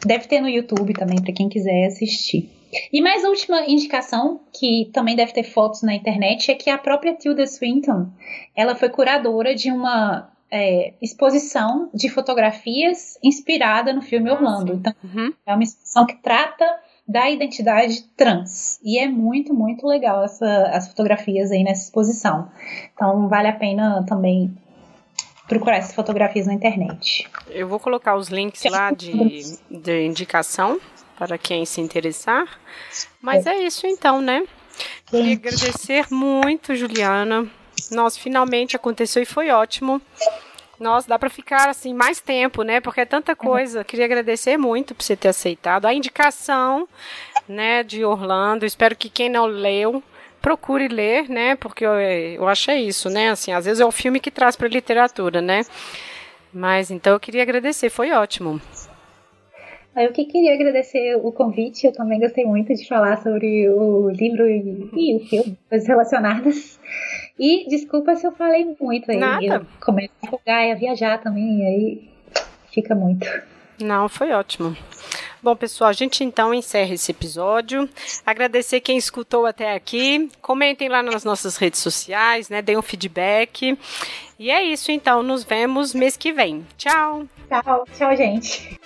Deve ter no YouTube também, para quem quiser assistir. E mais última indicação, que também deve ter fotos na internet, é que a própria Tilda Swinton, ela foi curadora de uma é, exposição de fotografias inspirada no filme Orlando. Então, uhum. é uma exposição que trata da identidade trans. E é muito, muito legal essa, as fotografias aí nessa exposição. Então, vale a pena também procurar essas fotografias na internet. Eu vou colocar os links lá de, de indicação para quem se interessar. Mas é, é isso então, né? Queria agradecer muito, Juliana. Nossa, finalmente aconteceu e foi ótimo. Nossa, dá para ficar assim mais tempo, né? Porque é tanta coisa. Queria agradecer muito por você ter aceitado a indicação, né, de Orlando. Espero que quem não leu procure ler, né? Porque eu, eu achei isso, né? Assim, às vezes é o filme que traz para literatura, né? Mas então eu queria agradecer, foi ótimo. Eu que queria agradecer o convite, eu também gostei muito de falar sobre o livro e, e o filme, coisas relacionadas. E desculpa se eu falei muito aí. Nada. Eu começo a empolgar e a viajar também, e aí fica muito. Não, foi ótimo. Bom, pessoal, a gente então encerra esse episódio. Agradecer quem escutou até aqui. Comentem lá nas nossas redes sociais, né? Deem um feedback. E é isso, então. Nos vemos mês que vem. Tchau. Tchau, tchau, gente.